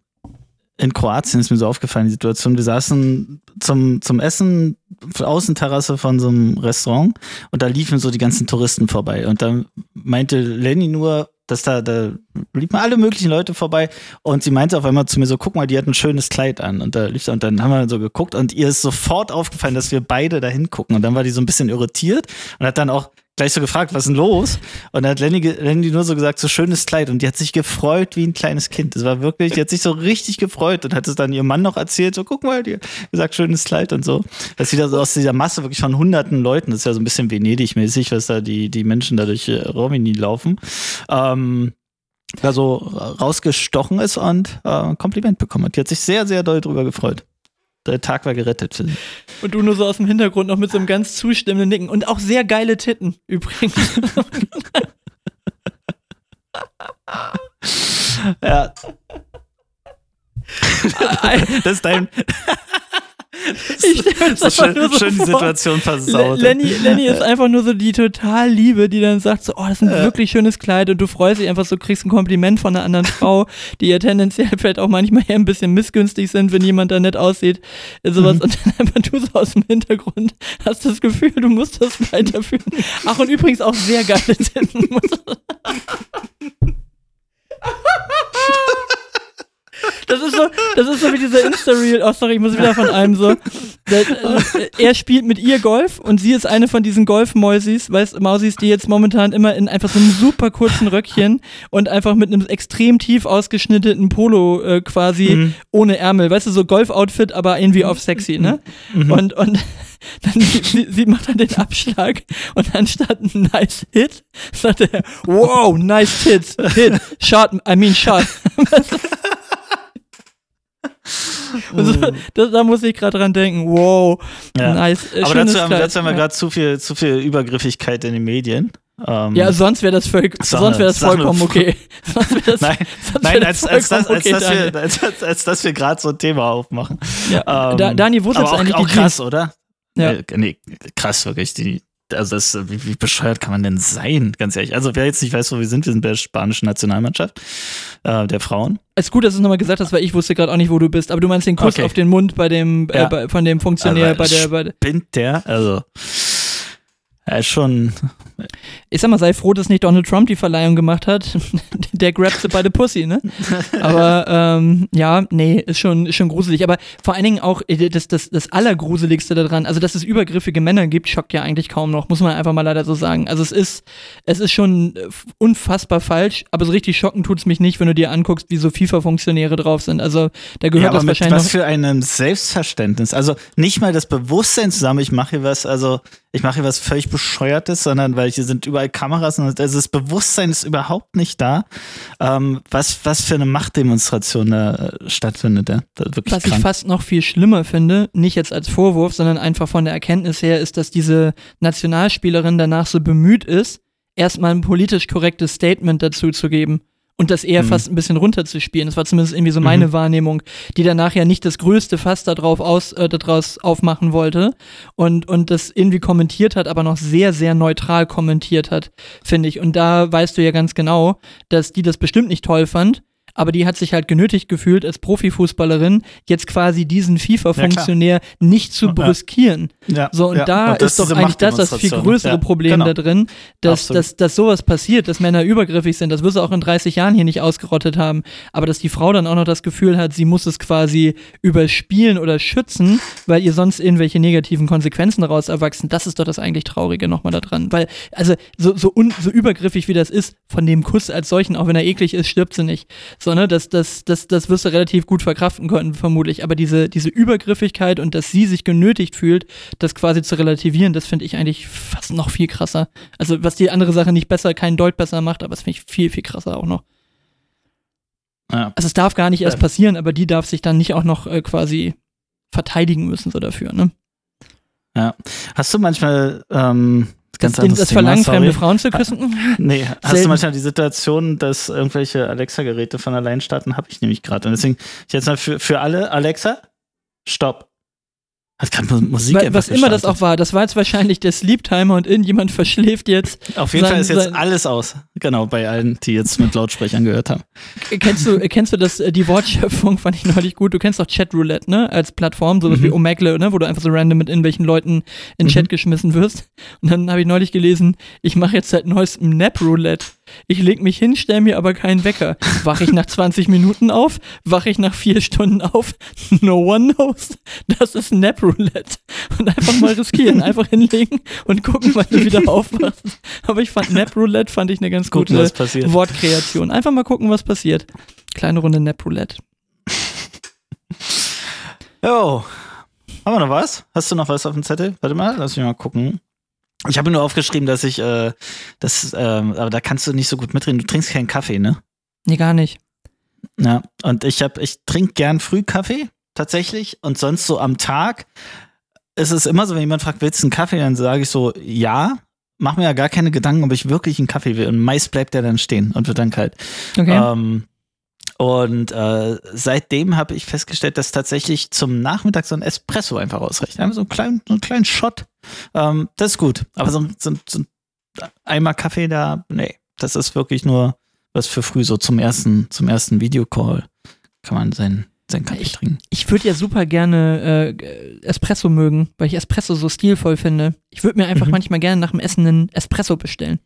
in Kroatien, ist mir so aufgefallen, die Situation. Wir saßen zum, zum Essen auf der Außenterrasse von so einem Restaurant und da liefen so die ganzen Touristen vorbei. Und dann meinte Lenny nur, dass da, da liefen alle möglichen Leute vorbei und sie meinte auf einmal zu mir so, guck mal, die hat ein schönes Kleid an. Und da lief und dann haben wir so geguckt und ihr ist sofort aufgefallen, dass wir beide da hingucken. Und dann war die so ein bisschen irritiert und hat dann auch gleich so gefragt, was ist denn los? Und dann hat Lenny, Lenny nur so gesagt, so schönes Kleid. Und die hat sich gefreut wie ein kleines Kind. Das war wirklich, die hat sich so richtig gefreut und hat es dann ihrem Mann noch erzählt, so guck mal, die gesagt, schönes Kleid und so. Das ist wieder so aus dieser Masse wirklich von hunderten Leuten. Das ist ja so ein bisschen Venedig-mäßig, was da die, die Menschen da durch äh, Romini laufen. Ähm, da so rausgestochen ist und äh, Kompliment bekommen hat. Die hat sich sehr, sehr doll drüber gefreut. Der Tag war gerettet für sie. Und du nur so aus dem Hintergrund noch mit so einem ganz zustimmenden Nicken. Und auch sehr geile Titten, übrigens. Ja. das ist dein. Ich stell mir das so schön, so schön die. Situation versaut. Le- Lenny, Lenny ist einfach nur so die total Liebe, die dann sagt so, oh, das ist ein Ja. wirklich schönes Kleid und du freust dich einfach so, kriegst ein Kompliment von einer anderen Frau, die ja tendenziell vielleicht auch manchmal eher ein bisschen missgünstig sind, wenn jemand da nett aussieht, sowas Mhm. und dann einfach du so aus dem Hintergrund hast das Gefühl, du musst das weiterführen. Ach und übrigens auch sehr geile Titten. Das ist so, das ist so wie dieser Insta-Reel. Oh, sorry, ich muss wieder von einem so. Der, äh, er spielt mit ihr Golf und sie ist eine von diesen Golfmäusis, weißt Mausis, die jetzt momentan immer in einfach so einem super kurzen Röckchen und einfach mit einem extrem tief ausgeschnittenen Polo äh, quasi Mhm. ohne Ärmel, weißt du, so Golf-Outfit, aber irgendwie auf sexy, ne? Mhm. Und, und dann sie, sie, sie macht dann den Abschlag und anstatt ein nice Hit, sagt er, wow, nice Hits, Hit, shot, I mean shot. Und so, das, da muss ich gerade dran denken, wow, Ja. nice. Aber dazu, haben- dazu haben wir gerade zu viel, zu viel Übergriffigkeit in den Medien. Ähm, Ja, sonst wäre das, völlig, Sag sonst wär das vollkommen okay. Das, Nein, als, als, das, vollkommen als, okay, dass wir, als, als, als dass wir gerade so ein Thema aufmachen. Ja, Ähm, da, Dani, wo ist jetzt auch, eigentlich auch krass, oder? Ja. Äh, nee, krass wirklich. Die, also das, wie, wie bescheuert kann man denn sein, ganz ehrlich. Also wer jetzt nicht weiß, wo wir sind, wir sind bei der spanischen Nationalmannschaft äh, der Frauen. Es ist gut, dass du es nochmal gesagt hast, weil ich wusste gerade auch nicht, wo du bist. Aber du meinst den Kuss Okay. auf den Mund bei dem, äh, Ja. bei, von dem Funktionär Aber bei der, bei. Spinnt der? Also er ist schon. Ich sag mal, sei froh, dass nicht Donald Trump die Verleihung gemacht hat. der grabt sie bei der Pussy, ne? Aber ähm, ja, nee, ist schon, ist schon gruselig. Aber vor allen Dingen auch äh, das, das, das Allergruseligste daran, also dass es übergriffige Männer gibt, schockt ja eigentlich kaum noch, muss man einfach mal leider so sagen. Also es ist, es ist schon äh, unfassbar falsch, aber so richtig schocken tut's mich nicht, wenn du dir anguckst, wie so FIFA-Funktionäre drauf sind. Also da gehört Ja, aber das mit wahrscheinlich was für einem Selbstverständnis. Also nicht mal das Bewusstsein zusammen, ich mache hier was, also ich mache hier was völlig bescheuertes, sondern weil hier sind überall Kameras und also das Bewusstsein ist überhaupt nicht da, ähm, was, was für eine Machtdemonstration da äh, stattfindet. Ja? Wirklich Was ich krank. fast noch viel schlimmer finde, nicht jetzt als Vorwurf, sondern einfach von der Erkenntnis her, ist, dass diese Nationalspielerin danach so bemüht ist, erstmal ein politisch korrektes Statement dazu zu geben und das eher Mhm. fast ein bisschen runterzuspielen. Das war zumindest irgendwie so meine Mhm. Wahrnehmung, die danach ja nicht das größte Fass darauf aus, äh, daraus aufmachen wollte und, und das irgendwie kommentiert hat, aber noch sehr, sehr neutral kommentiert hat, finde ich. Und da weißt du ja ganz genau, dass die das bestimmt nicht toll fand. Aber die hat sich halt genötigt gefühlt, als Profifußballerin jetzt quasi diesen FIFA-Funktionär nicht zu Ja. brüskieren. Ja, So, und ja. da das ist doch eigentlich das das viel größere Ja, Problem genau. da drin, dass, Absolut. dass, dass sowas passiert, dass Männer übergriffig sind. Das wirst du auch in 30 Jahren hier nicht ausgerottet haben. Aber dass die Frau dann auch noch das Gefühl hat, sie muss es quasi überspielen oder schützen, weil ihr sonst irgendwelche negativen Konsequenzen daraus erwachsen, das ist doch das eigentlich Traurige nochmal da dran. Weil, also, so, so, un, so übergriffig wie das ist, von dem Kuss als solchen, auch wenn er eklig ist, stirbt sie nicht. So, ne, das, das, das, das wirst du relativ gut verkraften können, vermutlich. Aber diese, diese Übergriffigkeit und dass sie sich genötigt fühlt, das quasi zu relativieren, das finde ich eigentlich fast noch viel krasser. Also, was die andere Sache nicht besser, keinen Deut besser macht, aber das finde ich viel, viel krasser auch noch. Ja. Also, es darf gar nicht erst passieren, aber die darf sich dann nicht auch noch äh, quasi verteidigen müssen, so dafür, ne? Ja. Hast du manchmal ähm, ganz den, anderes das Thema, Verlangen, sorry. fremde Frauen zu küssen? Nee, hast Selten. du manchmal die Situation, dass irgendwelche Alexa-Geräte von allein starten? Habe ich nämlich gerade. Und deswegen, ich jetzt mal für, für alle, Alexa, stopp. Hat gerade Mu- Musik einfach was immer das auch war, das war jetzt wahrscheinlich der Sleep-Timer und irgendjemand verschläft jetzt. Auf jeden sein- Fall ist jetzt alles aus. Genau, bei allen, die jetzt mit Lautsprechern gehört haben. Kennst du, kennst du das, äh, die Wortschöpfung fand ich neulich gut. Du kennst doch Chatroulette, ne? Als Plattform, sowas Mhm. wie Omegle, ne? Wo du einfach so random mit irgendwelchen Leuten in Mhm. Chat geschmissen wirst. Und dann habe ich neulich gelesen, ich mache jetzt seit neuestem Nap-Roulette. Ich leg mich hin, stell mir aber keinen Wecker. Wache ich nach 20 Minuten auf? Wache ich nach vier Stunden auf? No one knows. Das ist Nap-Roulette. Und einfach mal riskieren, einfach hinlegen und gucken, wann du wieder aufwachst. Aber ich fand Nap-Roulette, fand ich eine ganz Gucken, gute passiert. Wortkreation. Einfach mal gucken, was passiert. Kleine Runde Nap-Roulette. Jo. Haben wir noch was? Hast du noch was auf dem Zettel? Warte mal, lass mich mal gucken. Ich habe nur aufgeschrieben, dass ich, äh, das, ähm, aber da kannst du nicht so gut mitreden. Du trinkst keinen Kaffee, ne? Nee, gar nicht. Ja. Und ich habe, ich trinke gern Frühkaffee. tatsächlich. Und sonst so am Tag ist es immer so, wenn jemand fragt, willst du einen Kaffee? Dann sage ich so, ja. Mach mir ja gar keine Gedanken, ob ich wirklich einen Kaffee will. Und meist bleibt der dann stehen und wird dann kalt. Okay. Ähm, und äh, seitdem habe ich festgestellt, dass tatsächlich zum Nachmittag so ein Espresso einfach ausreicht. Einfach so einen kleinen, so einen kleinen Shot. Ähm, das ist gut. Aber so, ein- so, so ein Eimer Kaffee da, nee, das ist wirklich nur was für früh, so zum ersten, zum ersten Videocall kann man seinen, seinen Kaffee Ich- trinken. Ich würde ja super gerne äh, Espresso mögen, weil ich Espresso so stilvoll finde. Ich würde mir einfach Mhm. manchmal gerne nach dem Essen einen Espresso bestellen.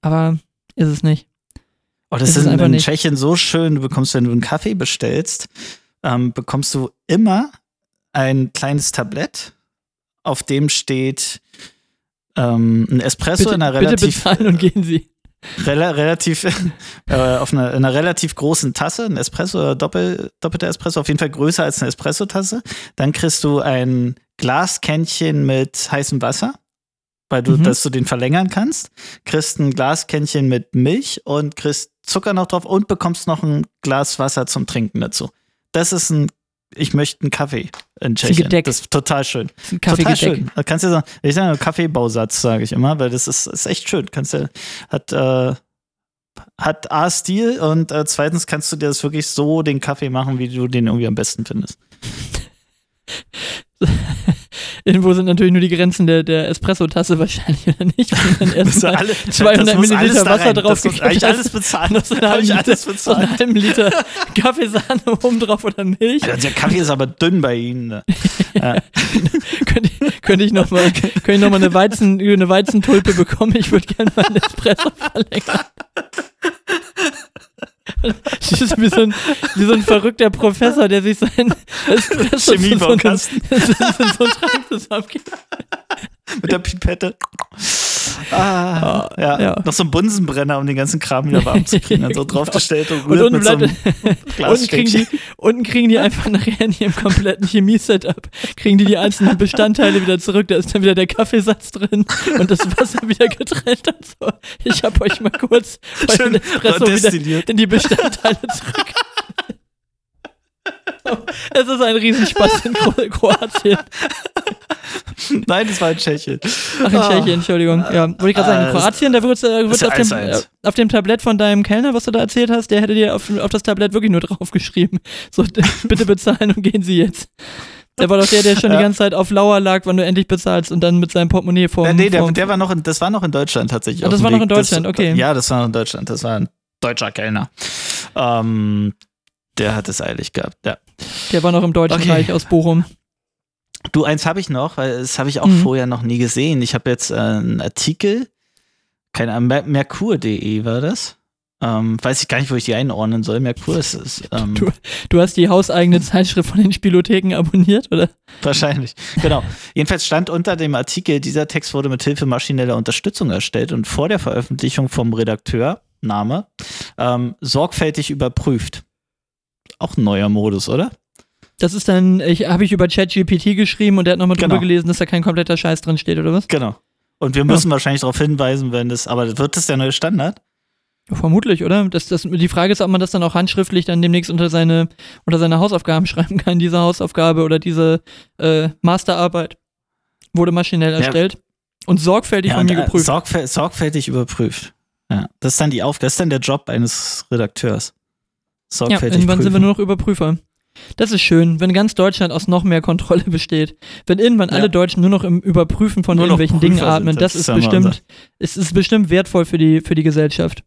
Aber ist es nicht. Oh, das ist ist in, in. Tschechien so schön. Du bekommst, wenn du einen Kaffee bestellst, ähm, bekommst du immer ein kleines Tablett, auf dem steht ähm, ein Espresso Bitte, in einer bitte relativ, bezahlen und gehen Sie. rela relativ äh, auf einer, in einer relativ großen Tasse, ein Espresso oder Doppel, doppelter Espresso, auf jeden Fall größer als eine Espresso-Tasse. Dann kriegst du ein Glaskännchen mit heißem Wasser, weil du, Mhm. dass du den verlängern kannst. Kriegst ein Glaskännchen mit Milch und kriegst Zucker noch drauf und bekommst noch ein Glas Wasser zum Trinken dazu. Das ist ein, ich möchte einen Kaffee in Tschechien. Das ist total schön. Ein Total schön. Da kannst du sagen, ich sage Kaffeebausatz, sage ich immer, weil das ist, ist echt schön. Kannst du, hat, äh, hat A Stil und äh, zweitens kannst du dir das wirklich so den Kaffee machen, wie du den irgendwie am besten findest. Irgendwo sind natürlich nur die Grenzen der, der Espresso-Tasse wahrscheinlich oder nicht. Wenn dann erst Müssen mal alle- 200 das muss alles Milliliter Wasser rein. drauf Das muss eigentlich alles bezahlen. Noch so einen alles so einen bezahlt. halben Liter Kaffeesahne oben drauf oder Milch. Ja, der Kaffee ist aber dünn bei Ihnen. ne? Ja. könnte, ich- könnte ich nochmal noch mal eine, Weizen, eine Weizentulpe bekommen? Ich würde gerne meinen Espresso verlängern. Das ist wie so, ein, wie so ein verrückter Professor, der sich sein So einem, Chemiebaukasten. so so einen Trank zusammengibt. Mit der Pipette. Ah, ja. ja. Noch so ein Bunsenbrenner, um den ganzen Kram wieder warm zu kriegen. Dann so draufgestellt und Und rührt unten, mit so einem unten, kriegen die, unten kriegen die einfach nachher in ihrem kompletten Chemie-Setup, kriegen die die einzelnen Bestandteile wieder zurück. Da ist dann wieder der Kaffeesatz drin und das Wasser wieder getrennt und so. Ich habe euch mal kurz Schön euren Espresso wieder in die Bestandteile zurück. Es ist ein Riesenspaß in Kro Kroatien. Nein, das war in Tschechien. Ach, in Ah. Tschechien, Entschuldigung. Ja, wollte ich gerade sagen, in Ah, Kroatien, da wird's, äh, ja auf, dem, 1-1. äh, auf dem Tablett von deinem Kellner, was du da erzählt hast, der hätte dir auf, auf das Tablett wirklich nur draufgeschrieben. So, bitte bezahlen und gehen Sie jetzt. Der war doch der, der schon Ja. die ganze Zeit auf Lauer lag, wann du endlich bezahlst und dann mit seinem Portemonnaie vor. Äh, nee, der, der war noch in, das war noch in Deutschland tatsächlich. Ah, auf das war noch in Deutschland, das, okay. Ja, das war noch in Deutschland. Das war ein deutscher Kellner. Ähm, der hat es eilig gehabt, ja. Der war noch im Deutschen Okay. Reich aus Bochum. Du, eins habe ich noch, weil das habe ich auch Mhm. vorher noch nie gesehen. Ich habe jetzt äh, einen Artikel, keine Ahnung, Mer Merkur.de war das. Ähm, weiß ich gar nicht, wo ich die einordnen soll. Merkur ist, ist ähm, Du- Du hast die hauseigene Zeitschrift von den Spielotheken abonniert, oder? Wahrscheinlich, genau. Jedenfalls stand unter dem Artikel, dieser Text wurde mit Hilfe maschineller Unterstützung erstellt und vor der Veröffentlichung vom Redakteur, Name, ähm, sorgfältig überprüft. Auch ein neuer Modus, oder? Das ist dann, ich habe ich über ChatGPT geschrieben und der hat nochmal drüber Genau. gelesen, dass da kein kompletter Scheiß drin steht, oder was? Genau. Und wir müssen wahrscheinlich darauf hinweisen, wenn das, aber wird das der neue Standard? Vermutlich, oder? Das, das, die Frage ist, ob man das dann auch handschriftlich dann demnächst unter seine, unter seine Hausaufgaben schreiben kann. Diese Hausaufgabe oder diese äh, Masterarbeit wurde maschinell erstellt und sorgfältig von und, mir äh, geprüft. sorgfäl sorgfältig überprüft. Ja, das ist dann die Auf das ist dann der Job eines Redakteurs. Ja, Sorgfältig irgendwann sind wir prüfen. nur noch Überprüfer. Das ist schön, wenn ganz Deutschland aus noch mehr Kontrolle besteht. Wenn irgendwann Ja. alle Deutschen nur noch im Überprüfen von Nur irgendwelchen Dingen atmen, das das, ist ja bestimmt, es ist bestimmt wertvoll für die, für die Gesellschaft.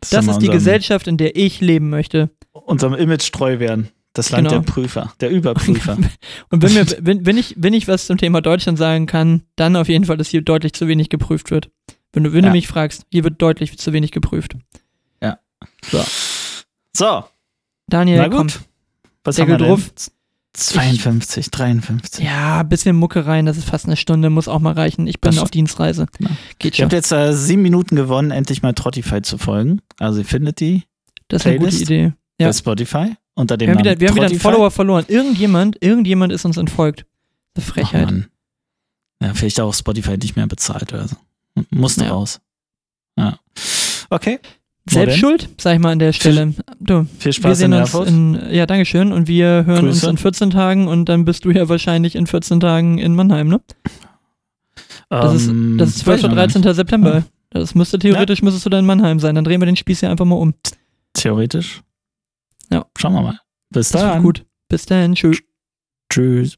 Das soll mal ist die Gesellschaft, in der ich leben möchte. Unserem Image treu werden. Das Land Genau. der Prüfer, der Überprüfer. Und wenn, mir, wenn, wenn, ich, wenn ich was zum Thema Deutschland sagen kann, dann auf jeden Fall, dass hier deutlich zu wenig geprüft wird. Wenn du, wenn Ja. du mich fragst, hier wird deutlich zu wenig geprüft. So, Daniel, na komm. gut. Was Deckel haben wir drauf. denn? 52, 53. Ja, ein bisschen Mucke rein, das ist fast eine Stunde, muss auch mal reichen. Ich bin auf Dienstreise. Genau. Geht Ihr schon. habt jetzt äh, sieben Minuten gewonnen, endlich mal Trottify zu folgen. Also ihr findet die Das ist eine gute Playlist? Idee. Ja. bei Spotify unter dem Wir haben, Namen wieder, wir haben wieder einen. Follower verloren. Irgendjemand, irgendjemand ist uns entfolgt. Eine Frechheit. Mann. Ja, vielleicht auch Spotify nicht mehr bezahlt oder so. Musste Ja. raus. Ja. Okay. Selbst denn? schuld, sag ich mal an der Stelle. Du, Viel wir Spaß sehen in uns in, ja, Dankeschön. Und wir hören uns Grüße. in 14 Tagen und dann bist du ja wahrscheinlich in 14 Tagen in Mannheim, ne? Das, Ähm, ist, das ist weiß 12. ich oder noch nicht. 13. September. Das müsste theoretisch, müsstest du dann in Mannheim sein. Dann drehen wir den Spieß hier einfach mal um. Theoretisch. Ja. Schauen wir mal. Bis dann. gut. Bis dann. Tschüss. Tschüss.